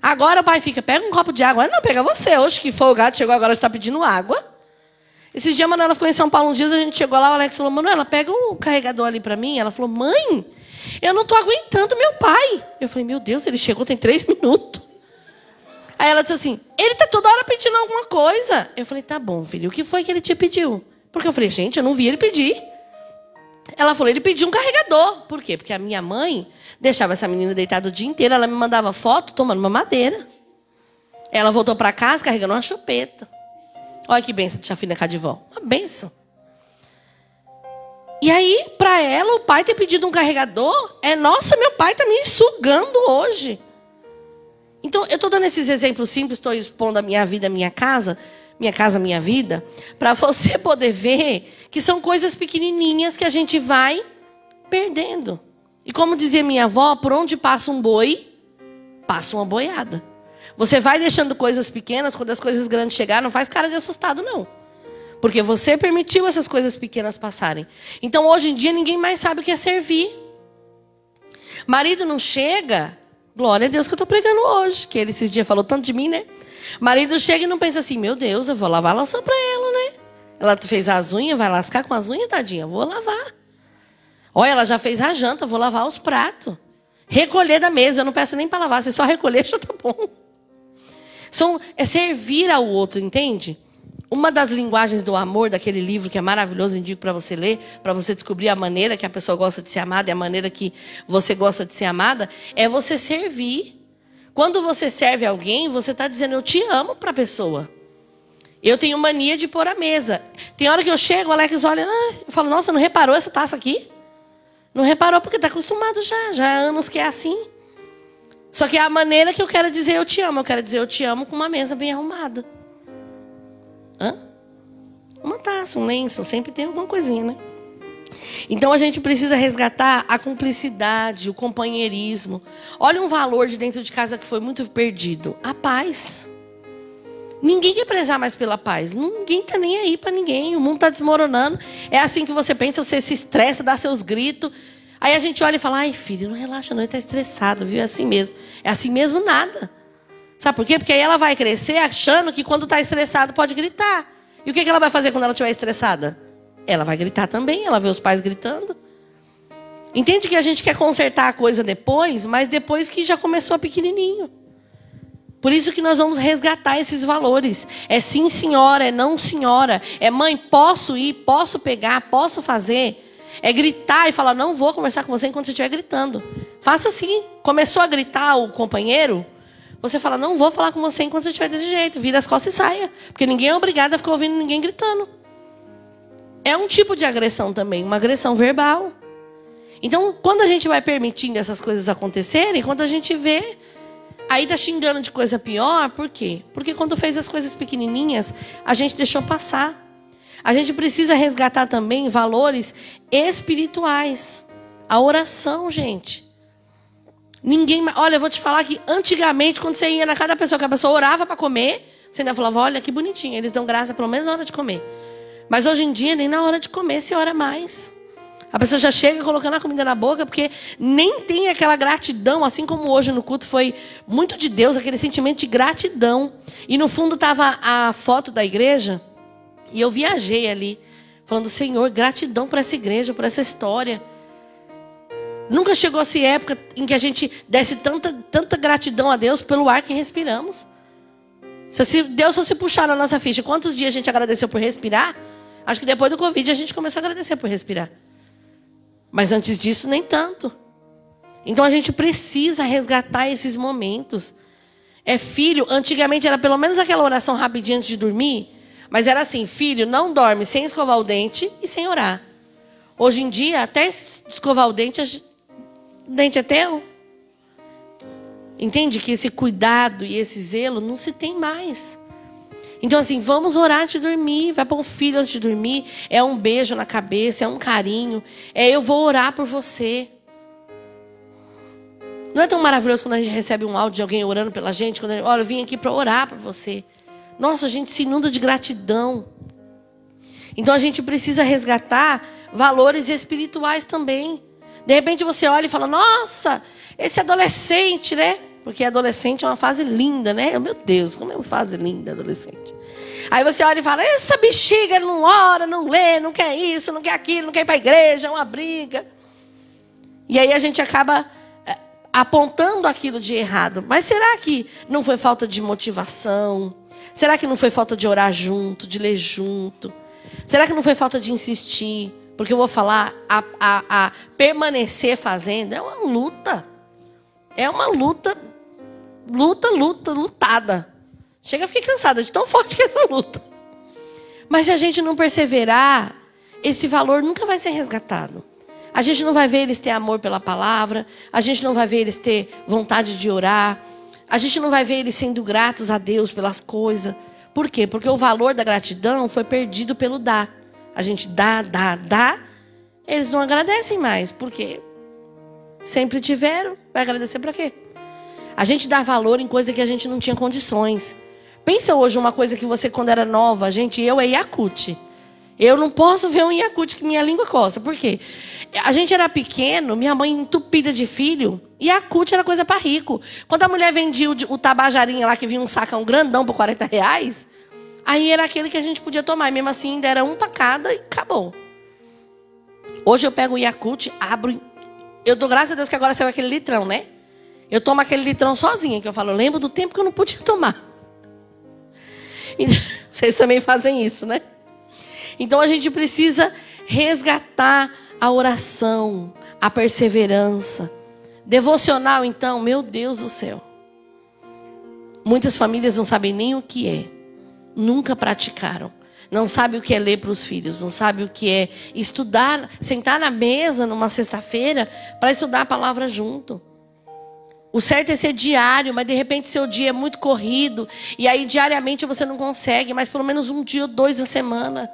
Agora o pai fica, pega um copo de água. Não, pega você. Hoje que folgado, chegou agora, está pedindo água. Esses dias a Manuela ficou em São Paulo uns dias, a gente chegou lá, o Alex falou, Manuela, pega o carregador ali para mim. Ela falou, mãe, eu não estou aguentando meu pai. Eu falei, meu Deus, ele chegou tem três minutos. Aí ela disse assim, ele está toda hora pedindo alguma coisa. Eu falei, tá bom, filho, o que foi que ele te pediu? Porque eu falei, gente, eu não vi ele pedir. Ela falou, ele pediu um carregador. Por quê? Porque a minha mãe deixava essa menina deitada o dia inteiro, ela me mandava foto tomando uma madeira. Ela voltou para casa carregando uma chupeta. Olha que benção de chafina cá de vó. Uma benção. E aí, para ela, o pai ter pedido um carregador é, nossa, meu pai está me sugando hoje. Então, eu estou dando esses exemplos simples, estou expondo a minha vida, a minha casa, minha Casa Minha Vida, para você poder ver que são coisas pequenininhas que a gente vai perdendo. E como dizia minha avó, por onde passa um boi, passa uma boiada. Você vai deixando coisas pequenas, quando as coisas grandes chegar, não faz cara de assustado, não. Porque você permitiu essas coisas pequenas passarem. Então, hoje em dia, ninguém mais sabe o que é servir. Marido não chega, glória a Deus que eu estou pregando hoje, que ele esses dias falou tanto de mim, né? Marido chega e não pensa assim, meu Deus, eu vou lavar a louça para ela, né? Ela fez as unhas, vai lascar com as unhas, tadinha, vou lavar. Olha, ela já fez a janta, vou lavar os pratos. Recolher da mesa, eu não peço nem para lavar, você só recolher já tá bom. São, é servir ao outro, entende? Uma das linguagens do amor, daquele livro que é maravilhoso, indico para você ler, para você descobrir a maneira que a pessoa gosta de ser amada e a maneira que você gosta de ser amada, é você servir. Quando você serve alguém, você está dizendo eu te amo para a pessoa. Eu tenho mania de pôr a mesa. Tem hora que eu chego, o Alex olha, ah, eu falo, nossa, não reparou essa taça aqui? Não reparou porque está acostumado já. Já há anos que é assim. Só que é a maneira que eu quero dizer eu te amo. Eu quero dizer eu te amo com uma mesa bem arrumada. Hã? Uma taça, um lenço, sempre tem alguma coisinha, né? Então a gente precisa resgatar a cumplicidade, o companheirismo. Olha um valor de dentro de casa que foi muito perdido: a paz. Ninguém quer prezar mais pela paz. Ninguém está nem aí para ninguém. O mundo está desmoronando. É assim que você pensa, você se estressa, dá seus gritos. Aí a gente olha e fala: ai, filho, não relaxa, não, ele está estressado, viu? É assim mesmo. É assim mesmo nada. Sabe por quê? Porque aí ela vai crescer achando que quando está estressado pode gritar. E o que ela vai fazer quando ela estiver estressada? Ela vai gritar também, ela vê os pais gritando. Entende que a gente quer consertar a coisa depois, mas depois que já começou pequenininho. Por isso que nós vamos resgatar esses valores. É sim, senhora, é não, senhora. É mãe, posso ir, posso pegar, posso fazer. É gritar e falar, não vou conversar com você enquanto você estiver gritando. Faça assim. Começou a gritar o companheiro, você fala, não vou falar com você enquanto você estiver desse jeito. Vira as costas e saia. Porque ninguém é obrigado a ficar ouvindo ninguém gritando é um tipo de agressão também, uma agressão verbal. Então, quando a gente vai permitindo essas coisas acontecerem, quando a gente vê, aí tá xingando de coisa pior, por quê? Porque quando fez as coisas pequenininhas, a gente deixou passar. A gente precisa resgatar também valores espirituais. A oração, gente. Ninguém. Olha, eu vou te falar que antigamente, quando você ia na casa da pessoa, que a pessoa orava para comer, você ainda falava: olha que bonitinho, eles dão graça pelo menos na hora de comer. Mas hoje em dia, nem na hora de comer se ora mais. A pessoa já chega colocando a comida na boca, porque nem tem aquela gratidão, assim como hoje no culto foi muito de Deus, aquele sentimento de gratidão. E no fundo estava a foto da igreja, e eu viajei ali, falando: Senhor, gratidão por essa igreja, por essa história. Nunca chegou essa época em que a gente desse tanta, tanta gratidão a Deus pelo ar que respiramos. Se Deus fosse puxar na nossa ficha, quantos dias a gente agradeceu por respirar? Acho que depois do Covid a gente começou a agradecer por respirar. Mas antes disso, nem tanto. Então a gente precisa resgatar esses momentos. É filho, antigamente era pelo menos aquela oração rapidinha antes de dormir, mas era assim: filho, não dorme sem escovar o dente e sem orar. Hoje em dia, até escovar o dente, o dente é teu. Entende que esse cuidado e esse zelo não se tem mais. Então, assim, vamos orar antes de dormir. Vai para um filho antes de dormir. É um beijo na cabeça, é um carinho. É eu vou orar por você. Não é tão maravilhoso quando a gente recebe um áudio de alguém orando pela gente? Quando gente, olha, eu vim aqui para orar por você. Nossa, a gente se inunda de gratidão. Então a gente precisa resgatar valores espirituais também. De repente você olha e fala: Nossa, esse adolescente, né? Porque adolescente é uma fase linda, né? Meu Deus, como é uma fase linda adolescente. Aí você olha e fala: essa bexiga não ora, não lê, não quer isso, não quer aquilo, não quer ir para a igreja, é uma briga. E aí a gente acaba é, apontando aquilo de errado. Mas será que não foi falta de motivação? Será que não foi falta de orar junto, de ler junto? Será que não foi falta de insistir? Porque eu vou falar, a, a, a permanecer fazendo é uma luta. É uma luta luta, luta, lutada. Chega a ficar cansada de tão forte que é essa luta. Mas se a gente não perseverar, esse valor nunca vai ser resgatado. A gente não vai ver eles ter amor pela palavra, a gente não vai ver eles ter vontade de orar, a gente não vai ver eles sendo gratos a Deus pelas coisas. Por quê? Porque o valor da gratidão foi perdido pelo dar. A gente dá, dá, dá, eles não agradecem mais. Por quê? Sempre tiveram, vai agradecer para quê? A gente dá valor em coisa que a gente não tinha condições. Pensa hoje uma coisa que você, quando era nova, gente, eu é Yakut. Eu não posso ver um Yakut que minha língua coça. Por quê? A gente era pequeno, minha mãe entupida de filho, Yakut era coisa para rico. Quando a mulher vendia o, tabajarinha lá, que vinha um sacão grandão por 40 reais, aí era aquele que a gente podia tomar. E mesmo assim, ainda era um para cada e acabou. Hoje eu pego o Yakut, abro. Eu dou graças a Deus que agora saiu aquele litrão, né? Eu tomo aquele litrão sozinha, que eu falo, lembro do tempo que eu não podia tomar. E vocês também fazem isso, né? Então a gente precisa resgatar a oração, a perseverança. Devocional, então, meu Deus do céu. Muitas famílias não sabem nem o que é. Nunca praticaram. Não sabe o que é ler para os filhos, não sabe o que é estudar, sentar na mesa numa sexta-feira para estudar a palavra junto. O certo é ser diário, mas de repente seu dia é muito corrido. E aí diariamente você não consegue, mas pelo menos um dia ou dois na semana.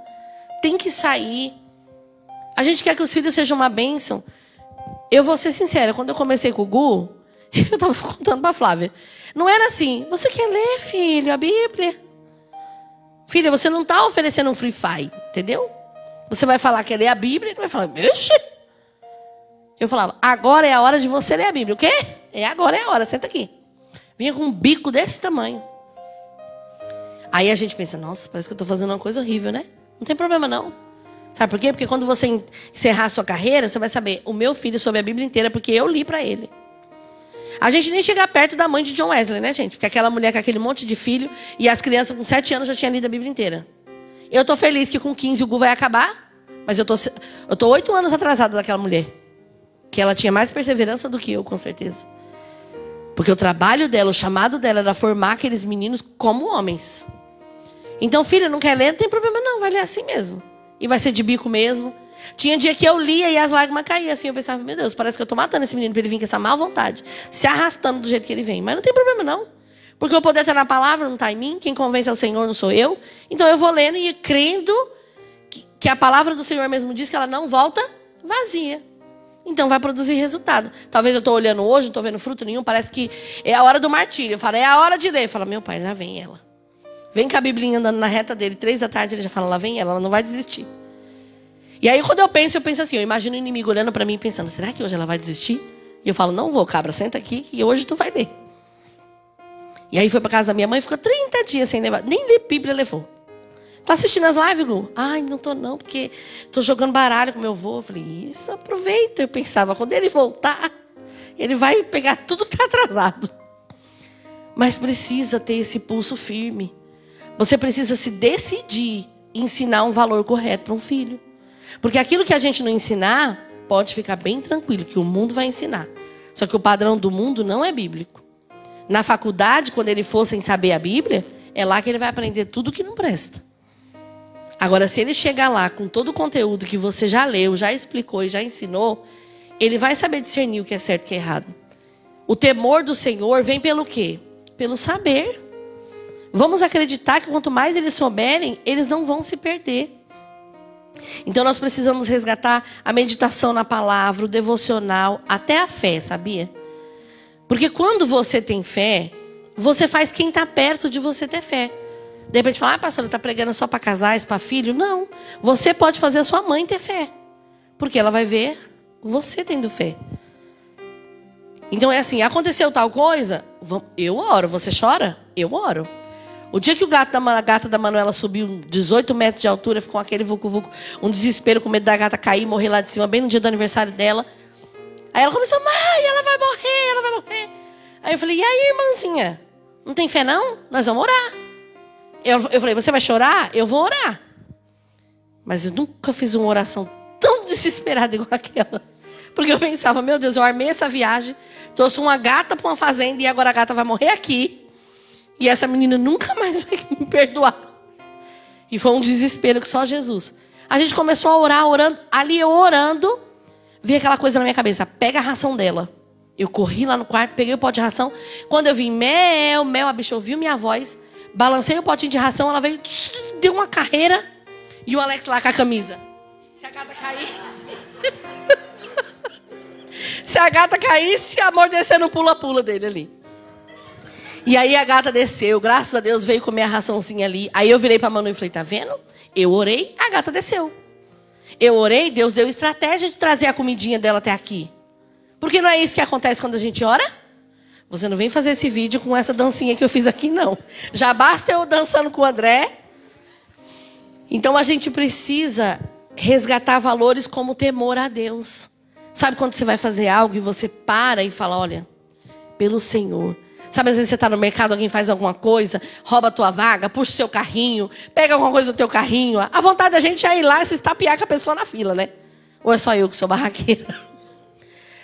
Tem que sair. A gente quer que os filhos sejam uma bênção. Eu vou ser sincera, quando eu comecei com o Gu, eu estava contando para a Flávia. Não era assim, você quer ler, filho, a Bíblia? Filha, você não está oferecendo um free fire, entendeu? Você vai falar que ler a Bíblia e vai falar, vixe. Eu falava, agora é a hora de você ler a Bíblia. O quê? É agora, é a hora, senta aqui. Vinha com um bico desse tamanho. Aí a gente pensa, nossa, parece que eu estou fazendo uma coisa horrível, né? Não tem problema não. Sabe por quê? Porque quando você encerrar a sua carreira, você vai saber, o meu filho soube a Bíblia inteira porque eu li para ele. A gente nem chega perto da mãe de John Wesley, né, gente? Porque aquela mulher com aquele monte de filho e as crianças com 7 anos já tinham lido a Bíblia inteira. Eu tô feliz que com 15 o Gu vai acabar, mas eu tô, eu tô 8 anos atrasada daquela mulher. Que ela tinha mais perseverança do que eu, com certeza. Porque o trabalho dela, o chamado dela era formar aqueles meninos como homens. Então, filha, não quer ler? Não tem problema não, vai ler assim mesmo. E vai ser de bico mesmo. Tinha dia que eu lia e as lágrimas caíam assim. Eu pensava, meu Deus, parece que eu estou matando esse menino para ele vir com essa má vontade. Se arrastando do jeito que ele vem. Mas não tem problema não. Porque o poder está na palavra, não está em mim. Quem convence é o Senhor, não sou eu. Então eu vou lendo e crendo que a palavra do Senhor mesmo diz que ela não volta vazia. Então vai produzir resultado. Talvez eu estou olhando hoje, não estou vendo fruto nenhum, parece que é a hora do martírio. Eu falo, é a hora de ler. Fala, meu pai, já vem ela. Vem com a Biblinha andando na reta dele, três da tarde, ele já fala, lá vem ela, ela não vai desistir. E aí quando eu penso, eu penso assim, eu imagino o inimigo olhando para mim pensando, será que hoje ela vai desistir? E eu falo, não vou, cabra, senta aqui que hoje tu vai ler. E aí foi para casa da minha mãe, ficou 30 dias sem levar, nem ler Bíblia levou. Tá assistindo as lives, Gu? Ai, não tô não, porque tô jogando baralho com meu avô. Eu falei, isso, aproveita. Eu pensava, quando ele voltar, ele vai pegar tudo que tá atrasado. Mas precisa ter esse pulso firme. Você precisa se decidir ensinar um valor correto para um filho. Porque aquilo que a gente não ensinar, pode ficar bem tranquilo, que o mundo vai ensinar. Só que o padrão do mundo não é bíblico. Na faculdade, quando ele for sem saber a Bíblia, é lá que ele vai aprender tudo que não presta. Agora, se ele chegar lá com todo o conteúdo que você já leu, já explicou e já ensinou, ele vai saber discernir o que é certo e o que é errado. O temor do Senhor vem pelo quê? Pelo saber. Vamos acreditar que quanto mais eles souberem, eles não vão se perder. Então nós precisamos resgatar a meditação na palavra, o devocional, até a fé, sabia? Porque quando você tem fé, você faz quem está perto de você ter fé. De repente fala, ah, pastor, está pregando só para casais, para filho? Não. Você pode fazer a sua mãe ter fé. Porque ela vai ver você tendo fé. Então é assim, aconteceu tal coisa, eu oro. Você chora? Eu oro. O dia que o gato da, a gata da Manuela subiu 18 metros de altura, ficou aquele vucu-vucu, um desespero com medo da gata cair morrer lá de cima, bem no dia do aniversário dela. Aí ela começou, mãe, ela vai morrer, ela vai morrer. Aí eu falei, e aí, irmãzinha? Não tem fé não? Nós vamos orar. Eu, eu falei, você vai chorar? Eu vou orar. Mas eu nunca fiz uma oração tão desesperada igual aquela. Porque eu pensava, meu Deus, eu armei essa viagem, trouxe uma gata para uma fazenda e agora a gata vai morrer aqui. E essa menina nunca mais vai me perdoar. E foi um desespero que só Jesus. A gente começou a orar, orando. Ali eu orando, vi aquela coisa na minha cabeça: pega a ração dela. Eu corri lá no quarto, peguei o pote de ração. Quando eu vi mel, mel, a bicha ouviu minha voz. Balancei o potinho de ração, ela veio, deu uma carreira. E o Alex lá com a camisa. Se a gata caísse. Se a gata caísse, amor descer no pula-pula dele ali. E aí a gata desceu, graças a Deus veio comer a raçãozinha ali. Aí eu virei para a Manu e falei: tá vendo? Eu orei, a gata desceu. Eu orei, Deus deu estratégia de trazer a comidinha dela até aqui. Porque não é isso que acontece quando a gente ora? Você não vem fazer esse vídeo com essa dancinha que eu fiz aqui, não. Já basta eu dançando com o André. Então a gente precisa resgatar valores como temor a Deus. Sabe quando você vai fazer algo e você para e fala: olha, pelo Senhor. Sabe, às vezes você está no mercado, alguém faz alguma coisa, rouba a tua vaga, puxa o seu carrinho, pega alguma coisa do teu carrinho. A vontade da gente é ir lá e se estapear com a pessoa na fila, né? Ou é só eu que sou barraqueira?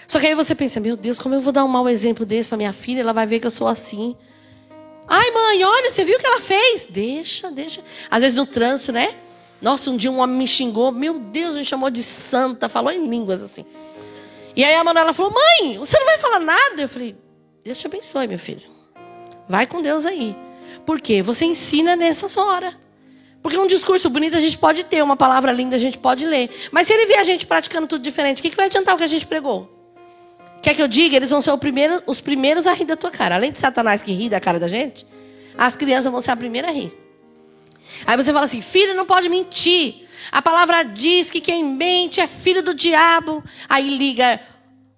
Só que aí você pensa, meu Deus, como eu vou dar um mau exemplo desse para minha filha? Ela vai ver que eu sou assim. Ai, mãe, olha, você viu o que ela fez? Deixa, deixa. Às vezes no trânsito, né? Nossa, um dia um homem me xingou. Meu Deus, me chamou de santa. Falou em línguas assim. E aí a Manuela falou, mãe, você não vai falar nada? Eu falei, Deus te abençoe, meu filho. Vai com Deus aí. Por quê? Você ensina nessas horas. Porque um discurso bonito a gente pode ter, uma palavra linda a gente pode ler. Mas se ele vê a gente praticando tudo diferente, o que, que vai adiantar o que a gente pregou? Quer que eu diga? Eles vão ser primeiro, os primeiros a rir da tua cara. Além de Satanás que ri da cara da gente, as crianças vão ser a primeira a rir. Aí você fala assim: filho não pode mentir. A palavra diz que quem mente é filho do diabo. Aí liga,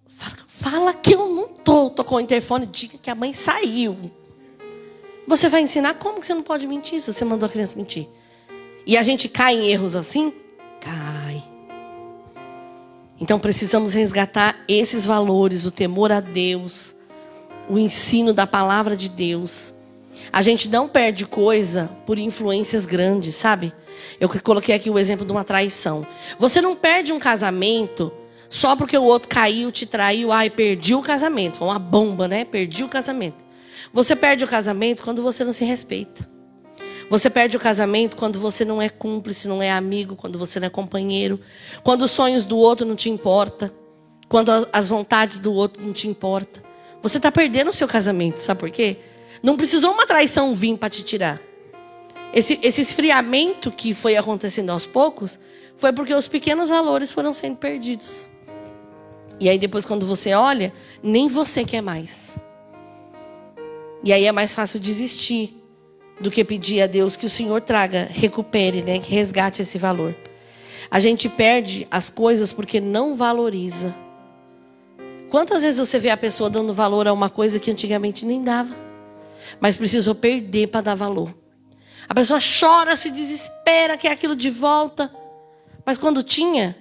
fala, fala que eu não tô. Tocou o interfone, diga que a mãe saiu. Você vai ensinar como que você não pode mentir se você mandou a criança mentir. E a gente cai em erros assim? Cai. Então precisamos resgatar esses valores, o temor a Deus, o ensino da palavra de Deus. A gente não perde coisa por influências grandes, sabe? Eu coloquei aqui o exemplo de uma traição. Você não perde um casamento só porque o outro caiu, te traiu, ai, perdi o casamento. Foi uma bomba, né? Perdi o casamento. Você perde o casamento quando você não se respeita. Você perde o casamento quando você não é cúmplice, não é amigo, quando você não é companheiro, quando os sonhos do outro não te importa, quando as vontades do outro não te importa. Você está perdendo o seu casamento, sabe por quê? Não precisou uma traição vir para te tirar. Esse, esse esfriamento que foi acontecendo aos poucos foi porque os pequenos valores foram sendo perdidos. E aí depois quando você olha, nem você quer mais. E aí é mais fácil desistir do que pedir a Deus que o Senhor traga, recupere, né, que resgate esse valor. A gente perde as coisas porque não valoriza. Quantas vezes você vê a pessoa dando valor a uma coisa que antigamente nem dava, mas precisou perder para dar valor? A pessoa chora, se desespera, quer aquilo de volta, mas quando tinha,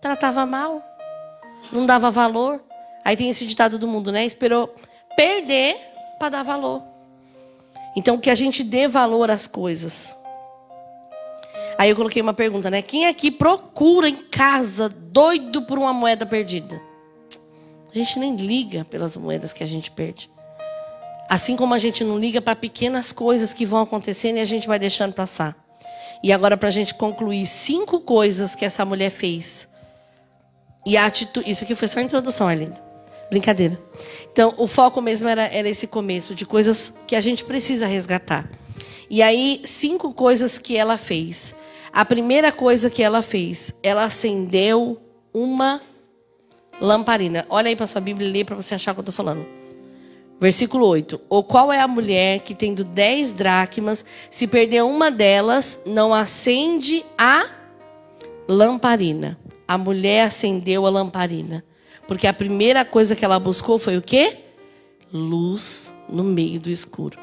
tratava mal, não dava valor. Aí tem esse ditado do mundo, né? Esperou perder para dar valor. Então, que a gente dê valor às coisas. Aí eu coloquei uma pergunta, né? Quem aqui procura em casa doido por uma moeda perdida? A gente nem liga pelas moedas que a gente perde. Assim como a gente não liga para pequenas coisas que vão acontecendo e a gente vai deixando passar. E agora, para a gente concluir, cinco coisas que essa mulher fez. E a atitude. Isso aqui foi só a introdução, Arlindo. Brincadeira. Então, o foco mesmo era, era esse começo de coisas que a gente precisa resgatar. E aí, cinco coisas que ela fez. A primeira coisa que ela fez, ela acendeu uma lamparina. Olha aí para sua Bíblia e lê para você achar o que eu estou falando. Versículo 8. Ou qual é a mulher que, tendo dez dracmas, se perder uma delas, não acende a lamparina? A mulher acendeu a lamparina. Porque a primeira coisa que ela buscou foi o quê? Luz no meio do escuro.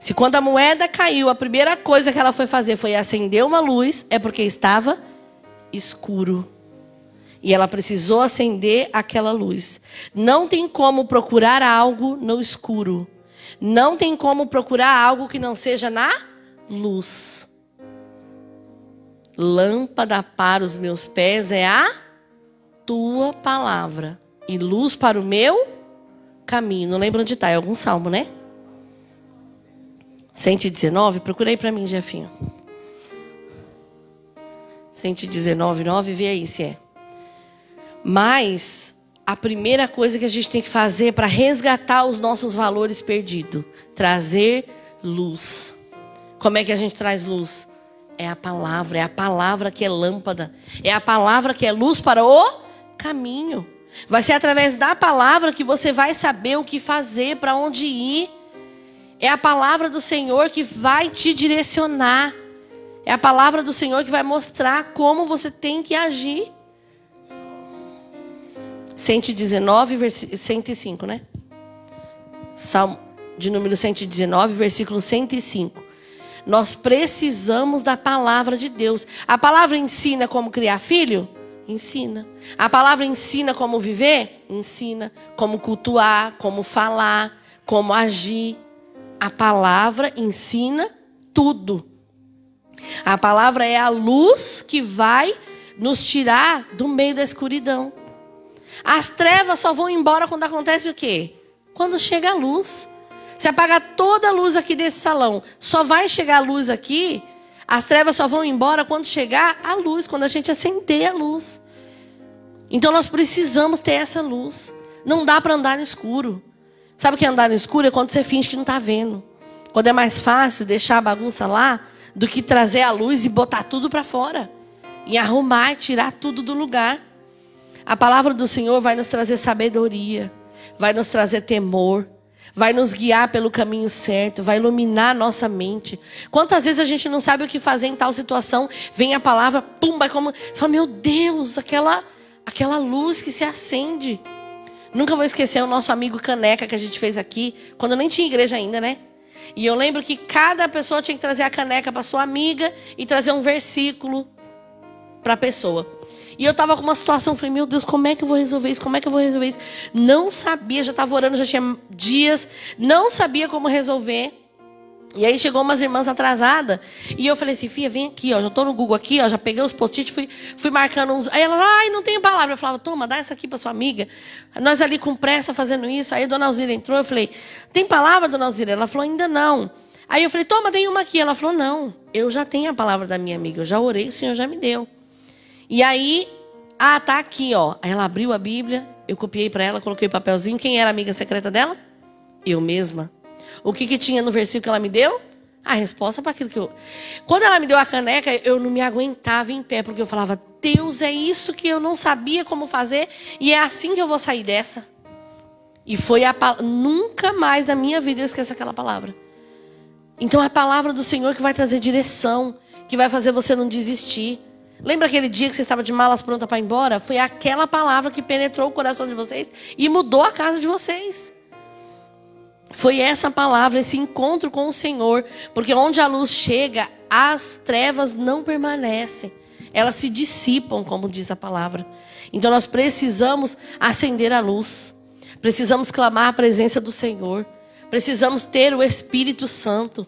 Se quando a moeda caiu, a primeira coisa que ela foi fazer foi acender uma luz, é porque estava escuro. E ela precisou acender aquela luz. Não tem como procurar algo no escuro. Não tem como procurar algo que não seja na luz. Lâmpada para os meus pés é a tua palavra e luz para o meu caminho. Não lembro onde está, é algum salmo, né? 119, procura aí para mim, Jefinho. 119, 9, vê aí se é. Mas a primeira coisa que a gente tem que fazer para resgatar os nossos valores perdidos, trazer luz. Como é que a gente traz luz? É a palavra, é a palavra que é lâmpada, é a palavra que é luz para o caminho. Vai ser através da palavra que você vai saber o que fazer, para onde ir. É a palavra do Senhor que vai te direcionar. É a palavra do Senhor que vai mostrar como você tem que agir. 119, vers... 105, né? Salmo de número 119, versículo 105. Nós precisamos da palavra de Deus. A palavra ensina como criar filho? Ensina. A palavra ensina como viver? Ensina. Como cultuar, como falar, como agir. A palavra ensina tudo. A palavra é a luz que vai nos tirar do meio da escuridão. As trevas só vão embora quando acontece o quê? Quando chega a luz. Se apagar toda a luz aqui desse salão, só vai chegar a luz aqui as trevas só vão embora quando chegar a luz, quando a gente acender a luz. Então nós precisamos ter essa luz. Não dá para andar no escuro. Sabe o que é andar no escuro? É quando você finge que não está vendo. Quando é mais fácil deixar a bagunça lá do que trazer a luz e botar tudo para fora. E arrumar e tirar tudo do lugar. A palavra do Senhor vai nos trazer sabedoria, vai nos trazer temor, vai nos guiar pelo caminho certo, vai iluminar a nossa mente. Quantas vezes a gente não sabe o que fazer em tal situação, vem a palavra, pum, vai como, você fala, meu Deus, aquela aquela luz que se acende. Nunca vou esquecer o nosso amigo Caneca que a gente fez aqui, quando nem tinha igreja ainda, né? E eu lembro que cada pessoa tinha que trazer a caneca para sua amiga e trazer um versículo para a pessoa. E eu estava com uma situação, falei, meu Deus, como é que eu vou resolver isso? Como é que eu vou resolver isso? Não sabia, já estava orando, já tinha dias, não sabia como resolver. E aí chegou umas irmãs atrasadas, e eu falei assim, filha, vem aqui, ó, já estou no Google aqui, ó, já peguei os post-it, fui, fui marcando uns. Aí ela, ai, não tenho palavra. Eu falava, toma, dá essa aqui para sua amiga. Nós ali com pressa fazendo isso. Aí a dona Alzira entrou, eu falei, tem palavra, dona Alzira? Ela falou, ainda não. Aí eu falei, toma, tem uma aqui. Ela falou, não, eu já tenho a palavra da minha amiga, eu já orei, o Senhor já me deu. E aí, ah, tá aqui, ó. Ela abriu a Bíblia, eu copiei para ela, coloquei o papelzinho. Quem era a amiga secreta dela? Eu mesma. O que, que tinha no versículo que ela me deu? a resposta para aquilo que eu. Quando ela me deu a caneca, eu não me aguentava em pé, porque eu falava: Deus, é isso que eu não sabia como fazer, e é assim que eu vou sair dessa. E foi a nunca mais na minha vida eu esqueço aquela palavra. Então é a palavra do Senhor que vai trazer direção, que vai fazer você não desistir. Lembra aquele dia que você estava de malas pronta para ir embora? Foi aquela palavra que penetrou o coração de vocês e mudou a casa de vocês. Foi essa palavra, esse encontro com o Senhor, porque onde a luz chega, as trevas não permanecem. Elas se dissipam, como diz a palavra. Então nós precisamos acender a luz. Precisamos clamar a presença do Senhor. Precisamos ter o Espírito Santo.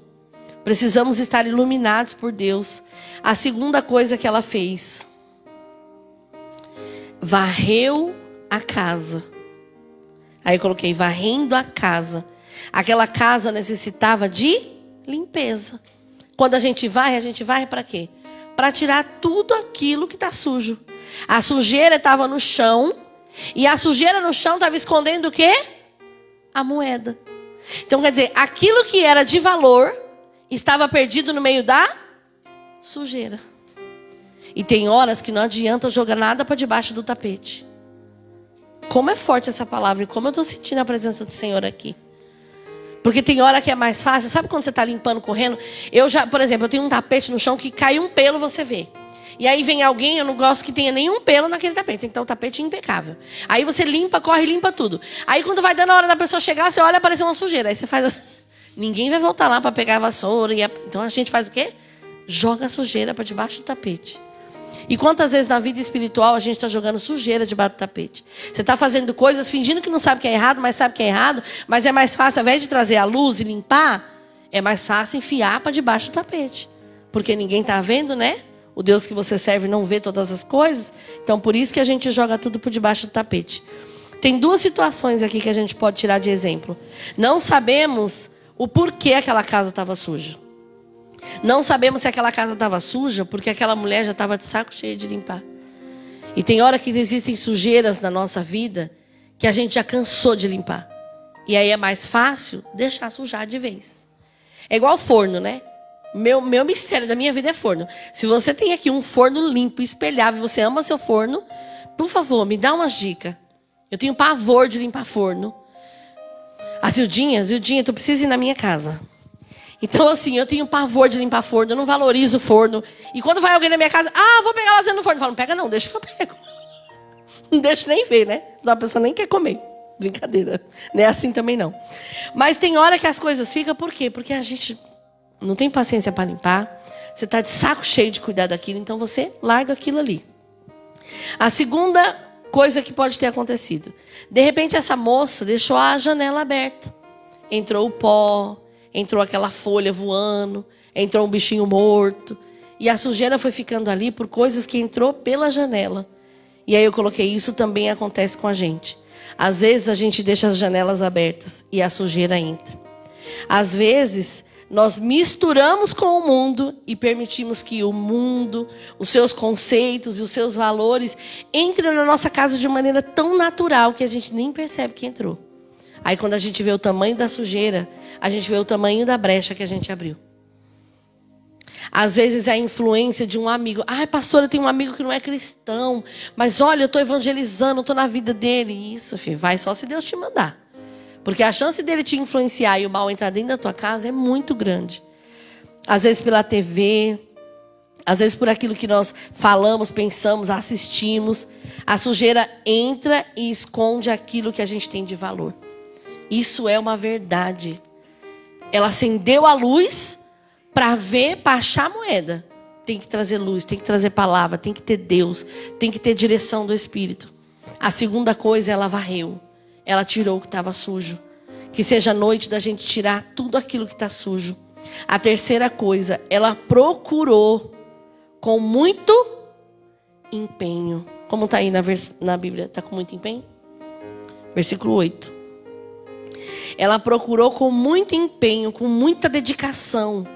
Precisamos estar iluminados por Deus. A segunda coisa que ela fez, varreu a casa. Aí eu coloquei varrendo a casa. Aquela casa necessitava de limpeza. Quando a gente varre, a gente varre para quê? Para tirar tudo aquilo que está sujo. A sujeira estava no chão. E a sujeira no chão estava escondendo o quê? A moeda. Então quer dizer, aquilo que era de valor estava perdido no meio da sujeira. E tem horas que não adianta jogar nada para debaixo do tapete. Como é forte essa palavra e como eu estou sentindo a presença do Senhor aqui. Porque tem hora que é mais fácil. Sabe quando você está limpando, correndo? Eu já, por exemplo, eu tenho um tapete no chão que cai um pelo, você vê. E aí vem alguém, eu não gosto que tenha nenhum pelo naquele tapete. Tem que ter um tapete impecável. Aí você limpa, corre, limpa tudo. Aí quando vai dando a hora da pessoa chegar, você olha e aparece uma sujeira. Aí você faz assim. Ninguém vai voltar lá para pegar a vassoura. A... Então a gente faz o quê? Joga a sujeira para debaixo do tapete. E quantas vezes na vida espiritual a gente está jogando sujeira debaixo do tapete? Você está fazendo coisas fingindo que não sabe que é errado, mas sabe que é errado. Mas é mais fácil, ao invés de trazer a luz e limpar, é mais fácil enfiar para debaixo do tapete. Porque ninguém está vendo, né? O Deus que você serve não vê todas as coisas. Então por isso que a gente joga tudo por debaixo do tapete. Tem duas situações aqui que a gente pode tirar de exemplo. Não sabemos o porquê aquela casa estava suja. Não sabemos se aquela casa estava suja porque aquela mulher já estava de saco cheio de limpar. E tem hora que existem sujeiras na nossa vida que a gente já cansou de limpar. E aí é mais fácil deixar sujar de vez. É igual forno, né? Meu, meu mistério da minha vida é forno. Se você tem aqui um forno limpo, espelhável, você ama seu forno, por favor, me dá umas dicas. Eu tenho pavor de limpar forno. A Zildinha, Zildinha, tu precisa ir na minha casa. Então, assim, eu tenho pavor de limpar forno, eu não valorizo forno. E quando vai alguém na minha casa, ah, vou pegar lasanha no forno. Eu falo, não pega não, deixa que eu pego. Não deixa nem ver, né? Senão a pessoa nem quer comer. Brincadeira. Não é assim também não. Mas tem hora que as coisas ficam, por quê? Porque a gente não tem paciência para limpar. Você está de saco cheio de cuidar daquilo, então você larga aquilo ali. A segunda coisa que pode ter acontecido. De repente, essa moça deixou a janela aberta. Entrou o pó, entrou aquela folha voando, entrou um bichinho morto. E a sujeira foi ficando ali por coisas que entrou pela janela. E aí eu coloquei: isso também acontece com a gente. Às vezes a gente deixa as janelas abertas e a sujeira entra. Às vezes nós misturamos com o mundo e permitimos que o mundo, os seus conceitos e os seus valores entrem na nossa casa de maneira tão natural que a gente nem percebe que entrou. Aí quando a gente vê o tamanho da sujeira, a gente vê o tamanho da brecha que a gente abriu. Às vezes é a influência de um amigo. Ai, pastor, eu tenho um amigo que não é cristão, mas olha, eu estou evangelizando, estou na vida dele. Isso, filho, vai só se Deus te mandar. Porque a chance dele te influenciar e o mal entrar dentro da tua casa é muito grande. Às vezes pela TV, às vezes por aquilo que nós falamos, pensamos, assistimos. A sujeira entra e esconde aquilo que a gente tem de valor. Isso é uma verdade. Ela acendeu a luz para ver, para achar a moeda. Tem que trazer luz, tem que trazer palavra, tem que ter Deus, tem que ter direção do Espírito. A segunda coisa, ela varreu ela tirou o que estava sujo. Que seja noite da gente tirar tudo aquilo que está sujo. A terceira coisa, ela procurou com muito empenho. Como está aí na, na Bíblia? Está com muito empenho? Versículo 8. Ela procurou com muito empenho, com muita dedicação.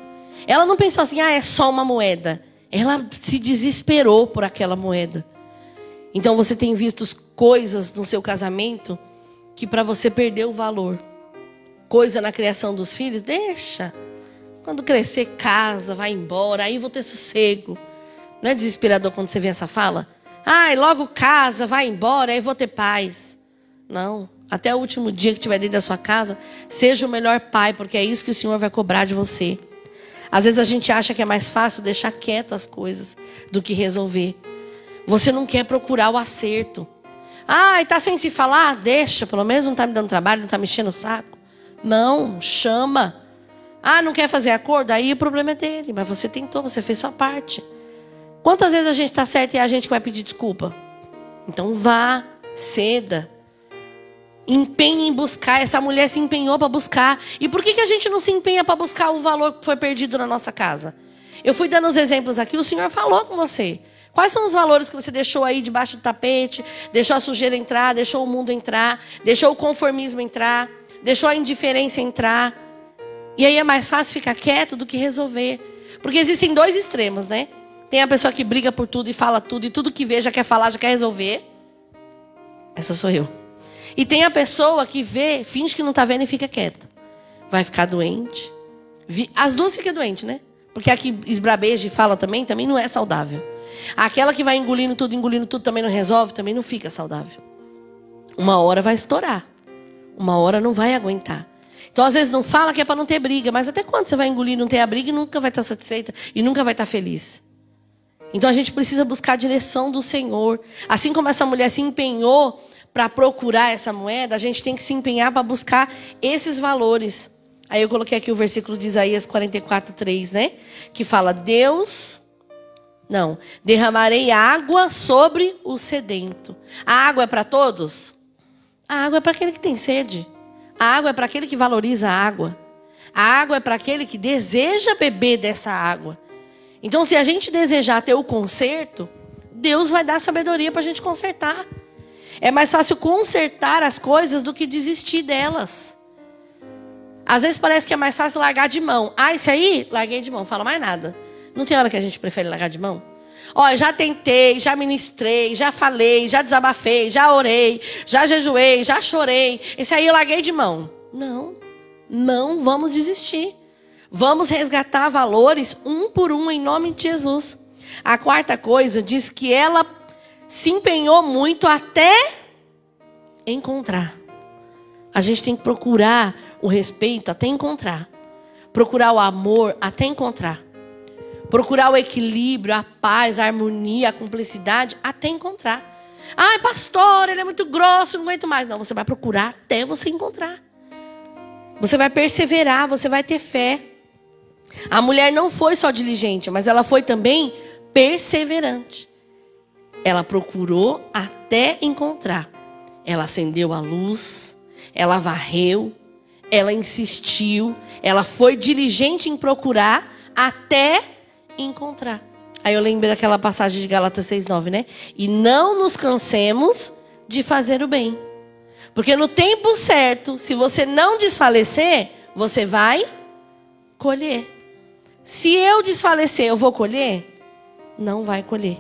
Ela não pensou assim, ah, é só uma moeda. Ela se desesperou por aquela moeda. Então você tem visto coisas no seu casamento que para você perder o valor. Coisa na criação dos filhos, deixa. Quando crescer, casa, vai embora, aí vou ter sossego. Não é desesperador quando você vê essa fala? Ai, logo casa, vai embora, aí vou ter paz. Não. Até o último dia que estiver dentro da sua casa, seja o melhor pai, porque é isso que o Senhor vai cobrar de você. Às vezes a gente acha que é mais fácil deixar quieto as coisas do que resolver. Você não quer procurar o acerto. Ah, está sem se falar? Deixa, pelo menos não está me dando trabalho, não está me enchendo o saco. Não, chama. Ah, não quer fazer acordo? Aí o problema é dele, mas você tentou, você fez sua parte. Quantas vezes a gente está certo e é a gente que vai pedir desculpa? Então vá, ceda. Empenhe em buscar. Essa mulher se empenhou para buscar. E por que, que a gente não se empenha para buscar o valor que foi perdido na nossa casa? Eu fui dando os exemplos aqui, o Senhor falou com você. Quais são os valores que você deixou aí debaixo do tapete? Deixou a sujeira entrar, deixou o mundo entrar, deixou o conformismo entrar, deixou a indiferença entrar. E aí é mais fácil ficar quieto do que resolver. Porque existem dois extremos, né? Tem a pessoa que briga por tudo e fala tudo, e tudo que vê já quer falar, já quer resolver. Essa sou eu. E tem a pessoa que vê, finge que não está vendo e fica quieta. Vai ficar doente. As duas ficam doentes, né? Porque a que esbrabeja e fala também, também não é saudável. Aquela que vai engolindo tudo, engolindo tudo, também não resolve, também não fica saudável. Uma hora vai estourar. Uma hora não vai aguentar. Então, às vezes, não fala que é para não ter briga, mas até quando você vai engolir não ter a briga e nunca vai estar satisfeita e nunca vai estar feliz? Então, a gente precisa buscar a direção do Senhor. Assim como essa mulher se empenhou para procurar essa moeda, a gente tem que se empenhar para buscar esses valores. Aí eu coloquei aqui o versículo de Isaías 44, 3, né? Que fala: Deus não. Derramarei água sobre o sedento. A água é para todos? A água é para aquele que tem sede. A água é para aquele que valoriza a água. A água é para aquele que deseja beber dessa água. Então, se a gente desejar ter o conserto, Deus vai dar sabedoria para a gente consertar. É mais fácil consertar as coisas do que desistir delas. Às vezes parece que é mais fácil largar de mão. Ah, isso aí, larguei de mão, fala mais nada. Não tem hora que a gente prefere largar de mão? Olha, já tentei, já ministrei, já falei, já desabafei, já orei, já jejuei, já chorei. Esse aí eu larguei de mão. Não, não vamos desistir. Vamos resgatar valores um por um em nome de Jesus. A quarta coisa diz que ela se empenhou muito até encontrar. A gente tem que procurar o respeito até encontrar. Procurar o amor até encontrar. Procurar o equilíbrio, a paz, a harmonia, a cumplicidade, até encontrar. Ai, pastor, ele é muito grosso, não aguento mais. Não, você vai procurar até você encontrar. Você vai perseverar, você vai ter fé. A mulher não foi só diligente, mas ela foi também perseverante. Ela procurou até encontrar. Ela acendeu a luz, ela varreu, ela insistiu, ela foi diligente em procurar até encontrar. Aí eu lembrei daquela passagem de Galatas 6:9, né? E não nos cansemos de fazer o bem. Porque no tempo certo, se você não desfalecer, você vai colher. Se eu desfalecer, eu vou colher? Não vai colher.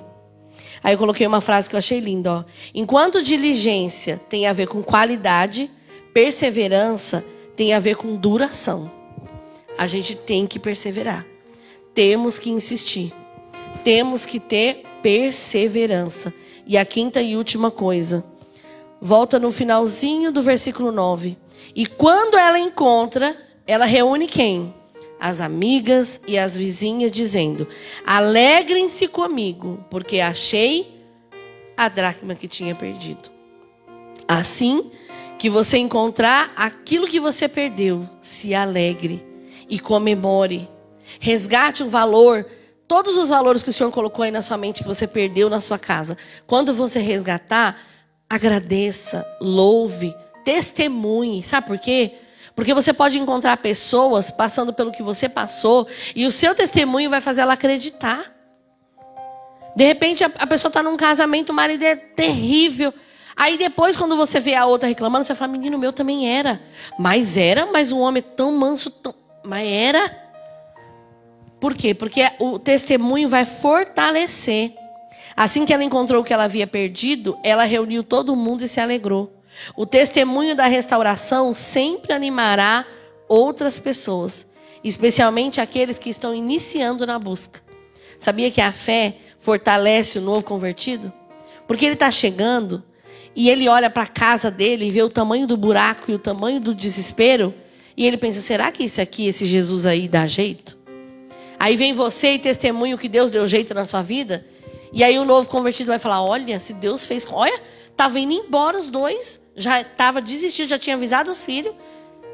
Aí eu coloquei uma frase que eu achei linda, ó. Enquanto diligência tem a ver com qualidade, perseverança tem a ver com duração. A gente tem que perseverar temos que insistir. Temos que ter perseverança. E a quinta e última coisa. Volta no finalzinho do versículo 9. E quando ela encontra, ela reúne quem? As amigas e as vizinhas, dizendo: Alegrem-se comigo, porque achei a dracma que tinha perdido. Assim que você encontrar aquilo que você perdeu, se alegre e comemore Resgate o valor, todos os valores que o Senhor colocou aí na sua mente que você perdeu na sua casa. Quando você resgatar, agradeça, louve, testemunhe. Sabe por quê? Porque você pode encontrar pessoas passando pelo que você passou e o seu testemunho vai fazer ela acreditar. De repente a, pessoa está num casamento, o marido é terrível. Aí depois, quando você vê a outra reclamando, você fala: Menino, meu também era. Mas era, mas um homem tão manso, tão... mas era. Por quê? Porque o testemunho vai fortalecer. Assim que ela encontrou o que ela havia perdido, ela reuniu todo mundo e se alegrou. O testemunho da restauração sempre animará outras pessoas. especialmente aqueles que estão iniciando na busca. Sabia que a fé fortalece o novo convertido? Porque ele está chegando e ele olha para a casa dele e vê o tamanho do buraco e o tamanho do desespero. E ele pensa: será que esse aqui, esse Jesus aí, dá jeito? Aí vem você e testemunha que Deus deu jeito na sua vida. E aí o novo convertido vai falar: olha, se Deus fez. Olha, estava indo embora os dois. Já estava desistido, já tinha avisado os filhos.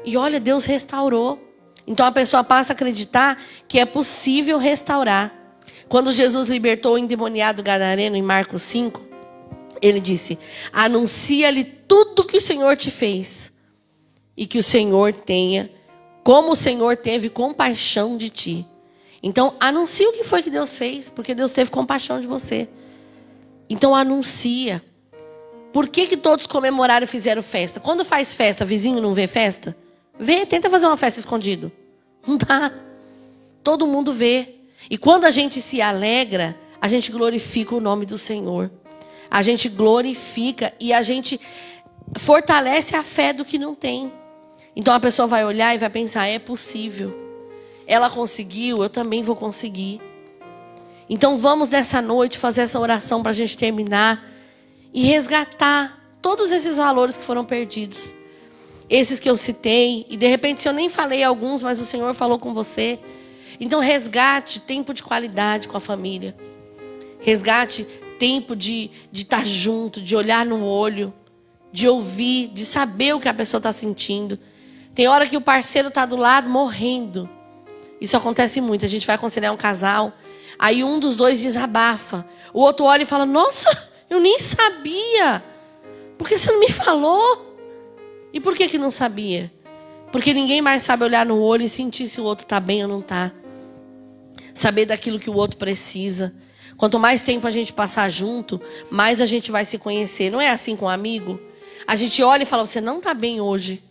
E olha, Deus restaurou. Então a pessoa passa a acreditar que é possível restaurar. Quando Jesus libertou o endemoniado gadareno em Marcos 5, ele disse: Anuncia-lhe tudo que o Senhor te fez e que o Senhor tenha, como o Senhor teve compaixão de ti. Então, anuncia o que foi que Deus fez, porque Deus teve compaixão de você. Então, anuncia. Por que, que todos comemoraram e fizeram festa? Quando faz festa, vizinho não vê festa? Vê, tenta fazer uma festa escondido. Não dá. Todo mundo vê. E quando a gente se alegra, a gente glorifica o nome do Senhor a gente glorifica e a gente fortalece a fé do que não tem. Então a pessoa vai olhar e vai pensar: é possível. Ela conseguiu, eu também vou conseguir. Então vamos nessa noite fazer essa oração para a gente terminar e resgatar todos esses valores que foram perdidos. Esses que eu citei, e de repente, se eu nem falei alguns, mas o Senhor falou com você. Então, resgate tempo de qualidade com a família. Resgate tempo de estar tá junto, de olhar no olho, de ouvir, de saber o que a pessoa está sentindo. Tem hora que o parceiro está do lado morrendo. Isso acontece muito. A gente vai aconselhar um casal, aí um dos dois desabafa. O outro olha e fala: Nossa, eu nem sabia. Por que você não me falou? E por que, que não sabia? Porque ninguém mais sabe olhar no olho e sentir se o outro está bem ou não está. Saber daquilo que o outro precisa. Quanto mais tempo a gente passar junto, mais a gente vai se conhecer. Não é assim com um amigo? A gente olha e fala: Você não está bem hoje.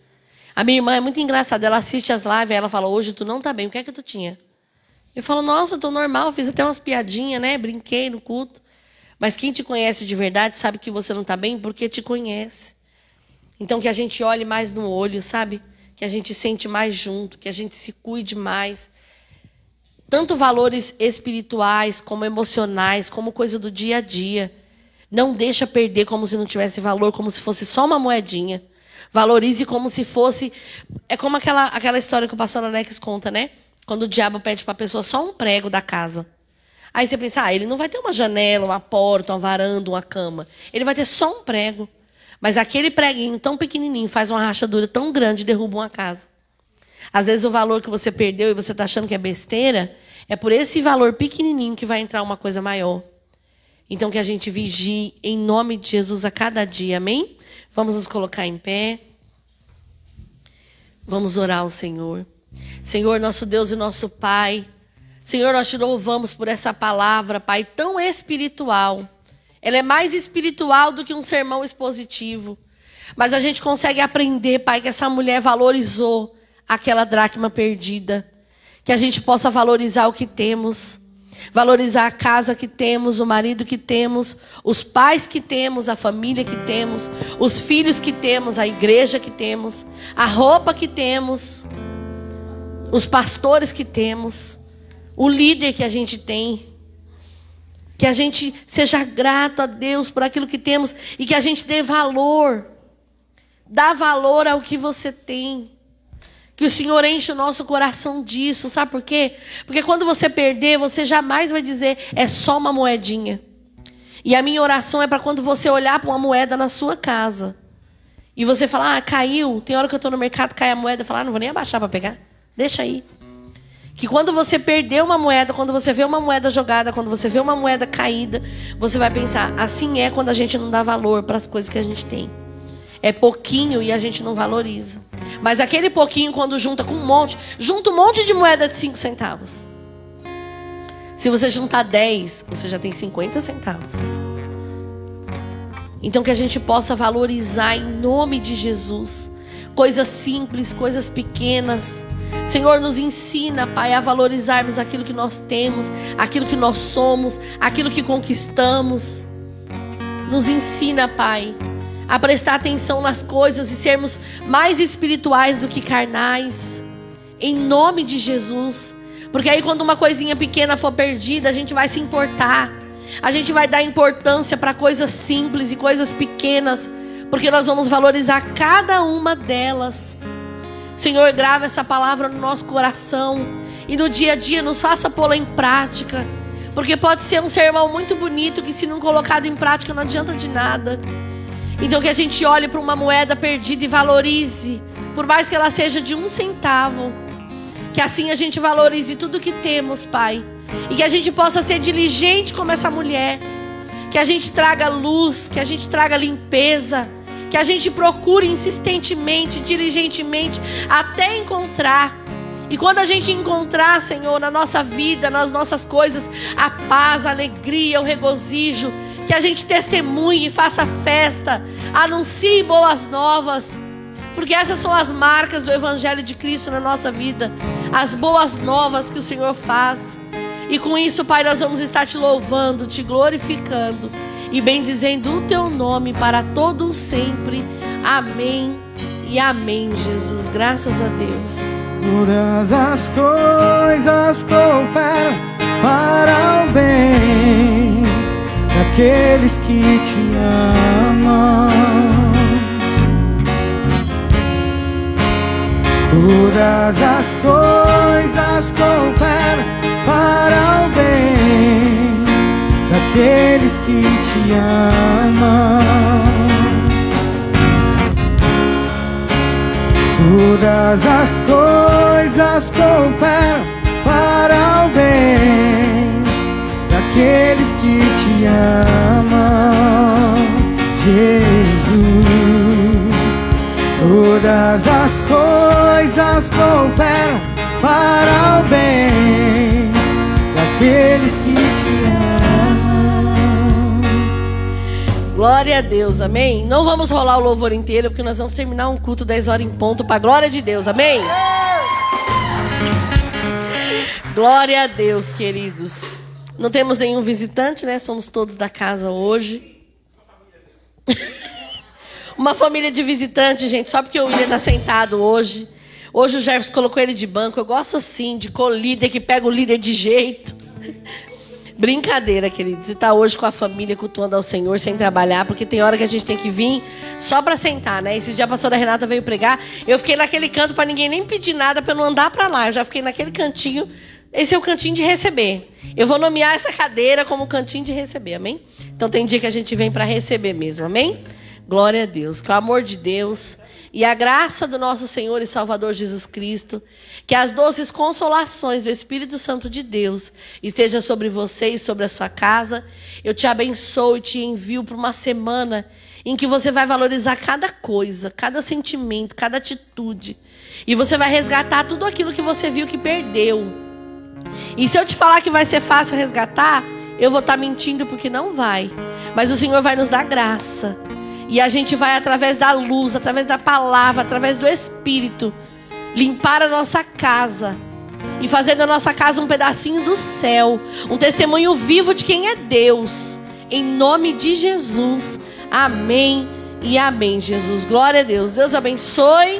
A minha irmã é muito engraçada. Ela assiste as lives ela fala: Hoje tu não está bem. O que é que tu tinha? Eu falo: Nossa, estou normal. Fiz até umas piadinhas, né? Brinquei no culto. Mas quem te conhece de verdade sabe que você não está bem porque te conhece. Então que a gente olhe mais no olho, sabe? Que a gente sente mais junto, que a gente se cuide mais tanto valores espirituais, como emocionais, como coisa do dia a dia. Não deixa perder como se não tivesse valor, como se fosse só uma moedinha. Valorize como se fosse. É como aquela, aquela história que o pastor Alex conta, né? Quando o diabo pede para a pessoa só um prego da casa. Aí você pensa, ah, ele não vai ter uma janela, uma porta, uma varanda, uma cama. Ele vai ter só um prego. Mas aquele preguinho tão pequenininho faz uma rachadura tão grande e derruba uma casa. Às vezes o valor que você perdeu e você está achando que é besteira, é por esse valor pequenininho que vai entrar uma coisa maior. Então que a gente vigie em nome de Jesus a cada dia, amém? Vamos nos colocar em pé. Vamos orar ao Senhor. Senhor, nosso Deus e nosso Pai. Senhor, nós te louvamos por essa palavra, Pai, tão espiritual. Ela é mais espiritual do que um sermão expositivo. Mas a gente consegue aprender, Pai, que essa mulher valorizou aquela dracma perdida. Que a gente possa valorizar o que temos, valorizar a casa que temos, o marido que temos, os pais que temos, a família que temos, os filhos que temos, a igreja que temos, a roupa que temos, os pastores que temos, o líder que a gente tem. Que a gente seja grato a Deus por aquilo que temos e que a gente dê valor. Dá valor ao que você tem. Que o Senhor enche o nosso coração disso, sabe por quê? Porque quando você perder, você jamais vai dizer é só uma moedinha. E a minha oração é para quando você olhar para uma moeda na sua casa e você falar, ah, caiu. Tem hora que eu estou no mercado, cai a moeda, eu falo, ah, não vou nem abaixar para pegar. Deixa aí. Que quando você perder uma moeda, quando você vê uma moeda jogada, quando você vê uma moeda caída, você vai pensar, assim é quando a gente não dá valor para as coisas que a gente tem. É pouquinho e a gente não valoriza. Mas aquele pouquinho, quando junta com um monte, junta um monte de moeda de 5 centavos. Se você juntar 10, você já tem 50 centavos. Então que a gente possa valorizar em nome de Jesus. Coisas simples, coisas pequenas. Senhor, nos ensina, Pai, a valorizarmos aquilo que nós temos, aquilo que nós somos, aquilo que conquistamos. Nos ensina, Pai a prestar atenção nas coisas e sermos mais espirituais do que carnais. Em nome de Jesus. Porque aí, quando uma coisinha pequena for perdida, a gente vai se importar. A gente vai dar importância para coisas simples e coisas pequenas. Porque nós vamos valorizar cada uma delas. Senhor, grava essa palavra no nosso coração. E no dia a dia nos faça pô-la em prática. Porque pode ser um sermão muito bonito que, se não colocado em prática, não adianta de nada. Então, que a gente olhe para uma moeda perdida e valorize, por mais que ela seja de um centavo. Que assim a gente valorize tudo que temos, Pai. E que a gente possa ser diligente como essa mulher. Que a gente traga luz, que a gente traga limpeza. Que a gente procure insistentemente, diligentemente, até encontrar. E quando a gente encontrar, Senhor, na nossa vida, nas nossas coisas, a paz, a alegria, o regozijo, que a gente testemunhe faça festa, anuncie boas novas, porque essas são as marcas do Evangelho de Cristo na nossa vida, as boas novas que o Senhor faz. E com isso, Pai, nós vamos estar te louvando, te glorificando e bendizendo o teu nome para todo sempre. Amém e amém, Jesus. Graças a Deus. Todas as coisas cooperam para o bem daqueles que te amam. Todas as coisas cooperam para o bem daqueles que te amam. Todas as coisas cooperam para o bem daqueles que te amam, Jesus. Todas as coisas cooperam para o bem daqueles que te Glória a Deus, amém? Não vamos rolar o louvor inteiro, porque nós vamos terminar um culto 10 horas em ponto, para a glória de Deus, amém? Glória a Deus, queridos. Não temos nenhum visitante, né? Somos todos da casa hoje. Uma família de visitantes, gente, só porque o William está sentado hoje. Hoje o Jefferson colocou ele de banco. Eu gosto assim, de colíder que pega o líder de jeito. Brincadeira, queridos. Você está hoje com a família cultuando ao Senhor sem trabalhar, porque tem hora que a gente tem que vir só para sentar, né? Esse dia a pastora Renata veio pregar, eu fiquei naquele canto para ninguém nem pedir nada para não andar para lá. Eu já fiquei naquele cantinho. Esse é o cantinho de receber. Eu vou nomear essa cadeira como cantinho de receber, amém? Então tem dia que a gente vem para receber mesmo, amém? Glória a Deus. Que o amor de Deus e a graça do nosso Senhor e Salvador Jesus Cristo, que as doces consolações do Espírito Santo de Deus estejam sobre você e sobre a sua casa. Eu te abençoo e te envio para uma semana em que você vai valorizar cada coisa, cada sentimento, cada atitude. E você vai resgatar tudo aquilo que você viu que perdeu. E se eu te falar que vai ser fácil resgatar, eu vou estar mentindo porque não vai. Mas o Senhor vai nos dar graça e a gente vai, através da luz, através da palavra, através do Espírito, limpar a nossa casa e fazer da nossa casa um pedacinho do céu, um testemunho vivo de quem é Deus. Em nome de Jesus. Amém e amém, Jesus. Glória a Deus. Deus abençoe.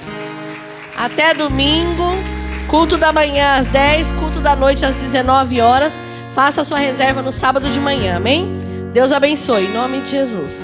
Até domingo. Culto da manhã às 10, culto da noite às 19 horas. Faça sua reserva no sábado de manhã, amém? Deus abençoe, em nome de Jesus.